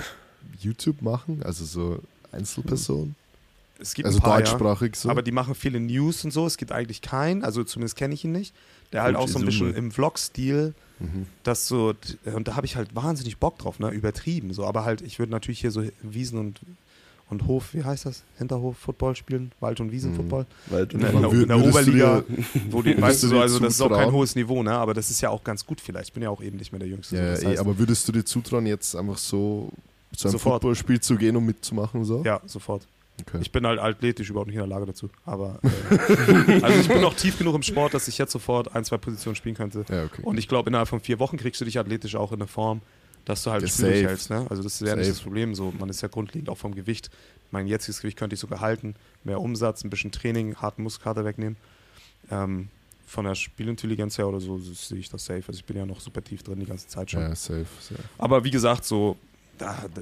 Speaker 4: YouTube machen? Also so Einzelpersonen?
Speaker 2: Es gibt
Speaker 4: Also
Speaker 2: ein paar, ja.
Speaker 4: deutschsprachig so?
Speaker 2: Aber die machen viele News und so. Es gibt eigentlich keinen, also zumindest kenne ich ihn nicht, der halt auch so ein bisschen im Vlog-Stil
Speaker 4: mhm.
Speaker 2: das so, und da habe ich halt wahnsinnig Bock drauf, ne? Übertrieben. So, aber halt, ich würde natürlich hier so Wiesen und, und Hof, wie heißt das? Hinterhof Football spielen, Wald- und Wiesen-Football.
Speaker 1: Weit
Speaker 2: In,
Speaker 1: und
Speaker 2: der- in, der- in der Oberliga, wo die, weißt du so, also das ist auch kein hohes Niveau, ne? Aber das ist ja auch ganz gut vielleicht. Ich bin ja auch eben nicht mehr der Jüngste.
Speaker 4: Ja,
Speaker 2: das heißt,
Speaker 4: aber würdest du dir zutrauen, jetzt einfach so zu einem
Speaker 2: Sofort.
Speaker 4: Footballspiel zu gehen und mitzumachen? So?
Speaker 2: ja, sofort.
Speaker 4: Okay.
Speaker 2: Ich bin halt athletisch überhaupt nicht in der Lage dazu. Aber äh, also ich bin noch tief genug im Sport, dass ich jetzt sofort ein, zwei Positionen spielen könnte.
Speaker 4: ja, okay.
Speaker 2: Und ich glaube, innerhalb von vier Wochen kriegst du dich athletisch auch in eine Form, dass du halt das
Speaker 4: safe.
Speaker 2: durchhältst. Ne? Also das ist ja nicht das Problem. So, man ist ja grundlegend auch vom Gewicht. Mein jetziges Gewicht könnte ich sogar halten. Mehr Umsatz, ein bisschen Training, harten Muskelkater wegnehmen. Ähm, von der Spielintelligenz her oder so sehe ich das safe. Also ich bin ja noch super tief drin die ganze Zeit schon.
Speaker 4: ja, safe, safe.
Speaker 2: Aber wie gesagt, so, da, da,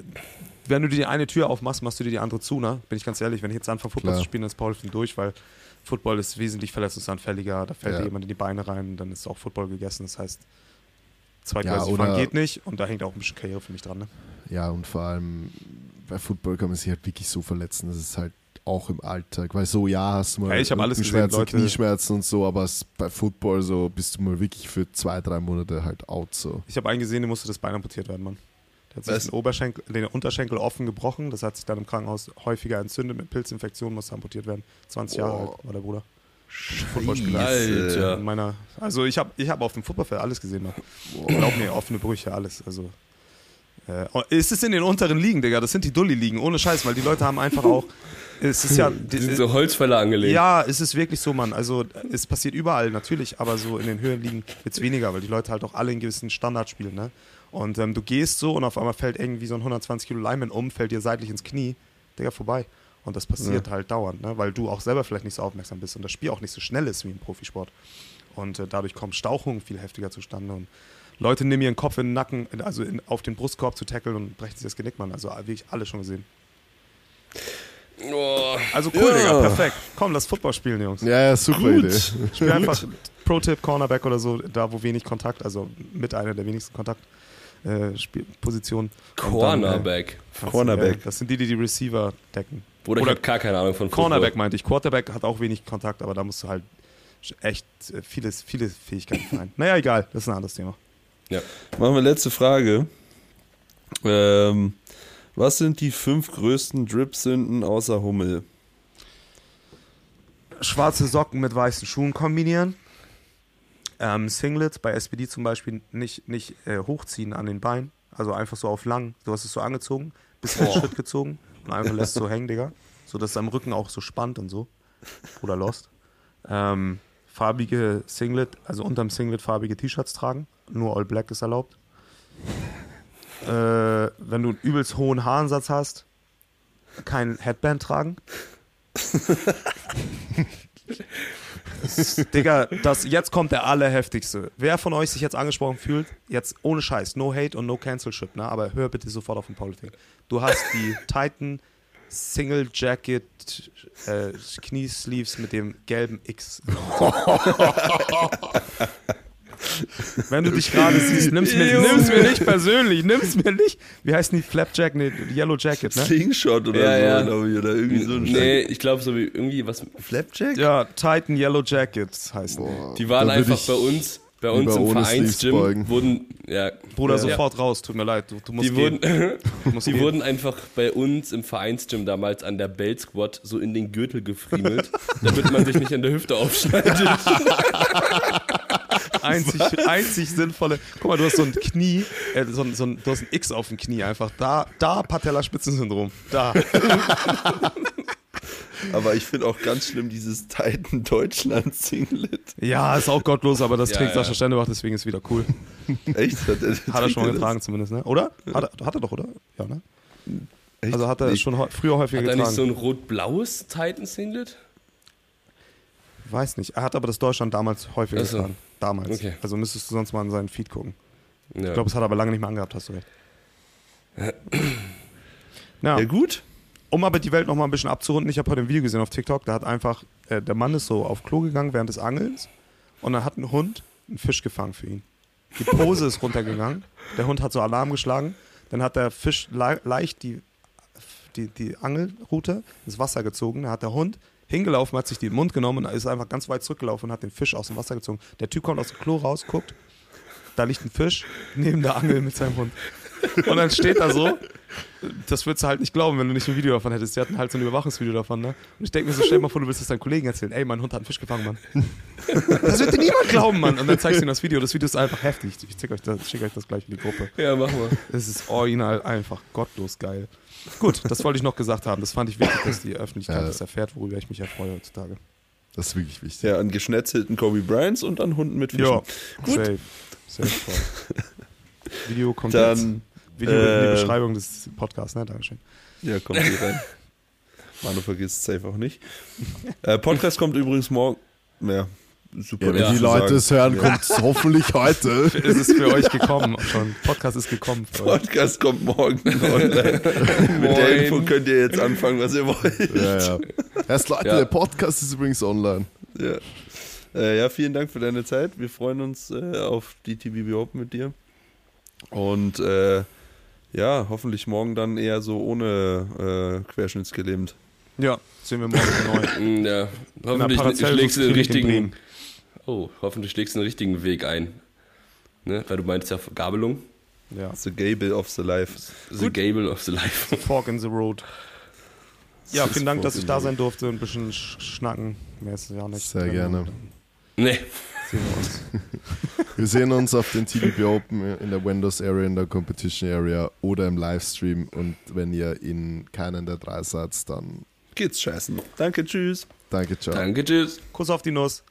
Speaker 2: wenn du dir die eine Tür aufmachst, machst du dir die andere zu, ne? Bin ich ganz ehrlich, wenn ich jetzt anfange, Football
Speaker 4: Klar.
Speaker 2: zu spielen, dann ist Powerlifting durch, weil Football ist wesentlich verletzungsanfälliger, da fällt
Speaker 4: Ja.
Speaker 2: dir jemand in die Beine rein, dann ist auch Football gegessen. Das heißt, zweigleisig
Speaker 4: Ja,
Speaker 2: fahren geht nicht und da hängt auch ein bisschen Karriere für mich dran, ne?
Speaker 4: Ja, und vor allem bei Football kann man sich halt wirklich so verletzen. Das ist halt auch im Alltag. Weil so, ja, hast du mal
Speaker 2: Ja, ich alles gesehen, Leute-
Speaker 4: Knieschmerzen und so, aber es, bei Football so bist du mal wirklich für zwei, drei Monate halt out so.
Speaker 2: Ich habe einen gesehen, der musste das Bein amputiert werden, Mann. Der hat sich
Speaker 1: Was?
Speaker 2: den, Oberschenkel, den Unterschenkel offen gebrochen, das hat sich dann im Krankenhaus häufiger entzündet mit Pilzinfektionen, musste amputiert werden. 20 Jahre
Speaker 4: Oh.
Speaker 2: alt war der Bruder. Footballspieler.
Speaker 3: Alter.
Speaker 2: In meiner, also ich habe ich hab auf dem Footballfeld alles gesehen. Mann. Glaub mir, offene Brüche, alles. Also, äh, oh, es ist in den unteren Ligen, Digga. Das sind die Dulli-Ligen, ohne Scheiß, weil die Leute haben einfach auch. Es ist ja.
Speaker 3: Die sind so Holzfäller angelegt.
Speaker 2: Ja, es ist wirklich so, Mann. Also es passiert überall natürlich, aber so in den höheren Ligen wird es weniger, weil die Leute halt auch alle in gewissen Standard spielen, ne? Und ähm, du gehst so und auf einmal fällt irgendwie so ein 120 Kilo Lineman um, fällt dir seitlich ins Knie, Digga, vorbei. Und das passiert halt dauernd, ne? weil du auch selber vielleicht nicht so aufmerksam bist und das Spiel auch nicht so schnell ist wie im Profisport. Und äh, dadurch kommen Stauchungen viel heftiger zustande und Leute nehmen ihren Kopf in den Nacken, also in, auf den Brustkorb zu tackeln und brechen sich das Genick, Mann. Also wirklich alle schon gesehen.
Speaker 3: Oh.
Speaker 2: Also cool,
Speaker 1: Ja.
Speaker 2: Digga, perfekt. Komm, lass Football spielen, Jungs.
Speaker 4: Ja, ja, super
Speaker 1: Gut.
Speaker 4: Idee.
Speaker 2: Spiel einfach Pro-Tip, Cornerback oder so, da wo wenig Kontakt, also mit einer der wenigsten Kontakt. Äh, Spiel- Positionen. Und dann, äh,
Speaker 3: Cornerback.
Speaker 2: das-
Speaker 1: Cornerback.
Speaker 2: äh, Das sind die, die die Receiver decken. Oder
Speaker 3: hab gar keine Ahnung von Football.
Speaker 2: Cornerback meinte ich. Quarterback hat auch wenig Kontakt, aber da musst du halt echt äh, vieles, viele Fähigkeiten vereinen. Naja, egal, das ist ein anderes Thema.
Speaker 1: Machen wir letzte Frage. Ähm, was sind die fünf größten Drip-Sünden außer Hummel?
Speaker 2: Schwarze Socken mit weißen Schuhen kombinieren. ähm, Singlet bei SPD zum Beispiel nicht, nicht äh, hochziehen an den Beinen, also einfach so auf lang. Du hast es so angezogen, bisschen einen Schritt gezogen und einfach lässt so hängen, Digga. So dass es am Rücken auch so spannt und so. Oder lost. Ähm, farbige Singlet, also unterm Singlet farbige T-Shirts tragen. Nur All Black ist erlaubt. Äh, wenn du einen übelst hohen Haaransatz hast, kein Headband tragen. Digga, das, jetzt kommt der allerheftigste. Wer von euch sich jetzt angesprochen fühlt, jetzt ohne Scheiß, no hate und no cancelship, ne? aber hör bitte sofort auf den Politik. Du hast die Titan Single Jacket äh, Kniesleeves mit dem gelben X. Wenn du dich gerade siehst, nimm's mir, nimm's mir nicht persönlich, nimm's mir nicht. Wie heißt die Flapjack? Nee, Yellow Jacket, ne?
Speaker 1: Slingshot oder
Speaker 3: Ja,
Speaker 1: so,
Speaker 3: ja.
Speaker 1: glaube ich, oder irgendwie so ein
Speaker 3: Nee, ich glaube so wie irgendwie was.
Speaker 1: Flapjack?
Speaker 2: Ja, Titan Yellow Jackets heißt die.
Speaker 3: Die waren einfach bei uns, bei uns im Vereinsgym wurden, ja,
Speaker 2: Bruder,
Speaker 3: ja.
Speaker 2: sofort raus, tut mir leid, du, du musst
Speaker 3: Die
Speaker 2: gehen.
Speaker 3: wurden,
Speaker 2: musst
Speaker 3: die
Speaker 2: gehen.
Speaker 3: wurden einfach bei uns im Vereinsgym damals an der Bell Squad so in den Gürtel gefriemelt, damit man sich nicht an der Hüfte aufschneidet.
Speaker 2: einzig, einzig sinnvolle. Guck mal, du hast so ein Knie, äh, so, ein- so ein, du hast ein X auf dem Knie einfach. Da, da Patellaspitzensyndrom. Da.
Speaker 1: Aber ich finde auch ganz schlimm dieses Titan Deutschland Singlet.
Speaker 2: Ja, ist auch gottlos, aber das
Speaker 3: Ja,
Speaker 2: trägt
Speaker 3: ja.
Speaker 2: Sascha Stendebach, deswegen ist wieder cool.
Speaker 1: Echt? Hat er,
Speaker 2: Hat er schon mal
Speaker 1: das?
Speaker 2: getragen zumindest, ne? Oder? Hat er, hat er doch, oder? Ja, ne?
Speaker 1: Echt?
Speaker 2: Also hat er
Speaker 1: Nee.
Speaker 2: schon früher häufiger
Speaker 3: Hat er
Speaker 2: getragen.
Speaker 3: nicht so ein rot-blaues Titan-Singlet?
Speaker 2: Weiß nicht. Er hat aber das Deutschland damals häufiger
Speaker 3: Ach so.
Speaker 2: getragen. Damals.
Speaker 3: Okay.
Speaker 2: Also müsstest du sonst mal in seinen Feed gucken.
Speaker 3: Ja.
Speaker 2: Ich glaube, es hat er aber lange nicht mehr angehabt, hast du recht. Ja,
Speaker 1: Ja, gut.
Speaker 2: um aber die Welt noch mal ein bisschen abzurunden, ich habe heute ein Video gesehen auf TikTok, da hat einfach, äh, der Mann ist so auf Klo gegangen während des Angelns und dann hat ein Hund einen Fisch gefangen für ihn. Die Pose ist runtergegangen, der Hund hat so Alarm geschlagen, dann hat der Fisch le leicht die, die, die Angelrute ins Wasser gezogen, dann hat der Hund hingelaufen, hat sich den Mund genommen und ist einfach ganz weit zurückgelaufen und hat den Fisch aus dem Wasser gezogen. Der Typ kommt aus dem Klo raus, guckt, da liegt ein Fisch neben der Angel mit seinem Hund. Und dann steht da so, das würdest du halt nicht glauben, wenn du nicht ein Video davon hättest. Die hatten halt so ein Überwachungsvideo davon, ne? Und ich denke mir so, stell dir mal vor, du willst das deinen Kollegen erzählen. Ey, mein Hund hat einen Fisch gefangen, Mann. Das wird dir niemand glauben, Mann. Und dann zeigst du ihm das Video. Das Video ist einfach heftig. Ich schicke euch, das- schick euch das gleich in die Gruppe.
Speaker 3: ja, mach mal.
Speaker 2: Es ist original einfach gottlos geil. Gut, das wollte ich noch gesagt haben. Das fand ich wichtig, dass die Öffentlichkeit
Speaker 4: Ja.
Speaker 2: das erfährt, worüber ich mich ja freue heutzutage.
Speaker 4: Das ist wirklich wichtig.
Speaker 1: Ja, an geschnetzelten Kobe Bryants und an Hunden mit Fischen.
Speaker 2: Ja,
Speaker 1: Gut.
Speaker 2: safe. Safe voll. Video kommt jetzt. Video wird in die
Speaker 1: äh,
Speaker 2: Beschreibung des Podcasts, ne? Dankeschön.
Speaker 1: ja, kommt hier rein. Manu vergisst es safe auch nicht. Äh, Podcast kommt übrigens morgen. Ja, super.
Speaker 4: Ja, wenn die Leute
Speaker 1: sagen.
Speaker 4: es hören, kommt es hoffentlich heute.
Speaker 2: Ist es für euch gekommen schon? Podcast ist gekommen.
Speaker 1: Podcast kommt morgen online. Mit der Info könnt ihr jetzt anfangen, was ihr wollt.
Speaker 4: Ja, ja. Erst Leute,
Speaker 3: Ja.
Speaker 4: der Podcast ist übrigens online.
Speaker 1: Ja. Äh, ja, vielen Dank für deine Zeit. Wir freuen uns äh, auf die TBB Open mit dir. Und äh, ja, hoffentlich morgen dann eher so ohne äh, querschnittsgelähmt.
Speaker 2: Ja, sehen wir morgen neu.
Speaker 3: Mm, Ja, hoffentlich schlägst du den richtigen. Oh, hoffentlich schlägst du den richtigen Weg ein. Ne? Weil du meinst ja Gabelung.
Speaker 2: Ja.
Speaker 1: The Gable of the Life.
Speaker 3: The Gable of the Life.
Speaker 2: Fork in the Road. Ja, vielen Dank, dass ich
Speaker 1: the
Speaker 2: da sein durfte und ein bisschen sch- schnacken. Mehr ist ja nicht.
Speaker 4: Sehr gerne.
Speaker 3: Nee.
Speaker 2: Sehen wir uns.
Speaker 4: Wir sehen uns auf den TBB Open in der Windows Area, in der Competition Area oder im Livestream. Und wenn ihr in keinen der drei seid, dann
Speaker 1: Geht's scheißen. Danke, tschüss.
Speaker 4: danke, ciao.
Speaker 3: Danke, tschüss.
Speaker 2: Kuss auf die Nuss.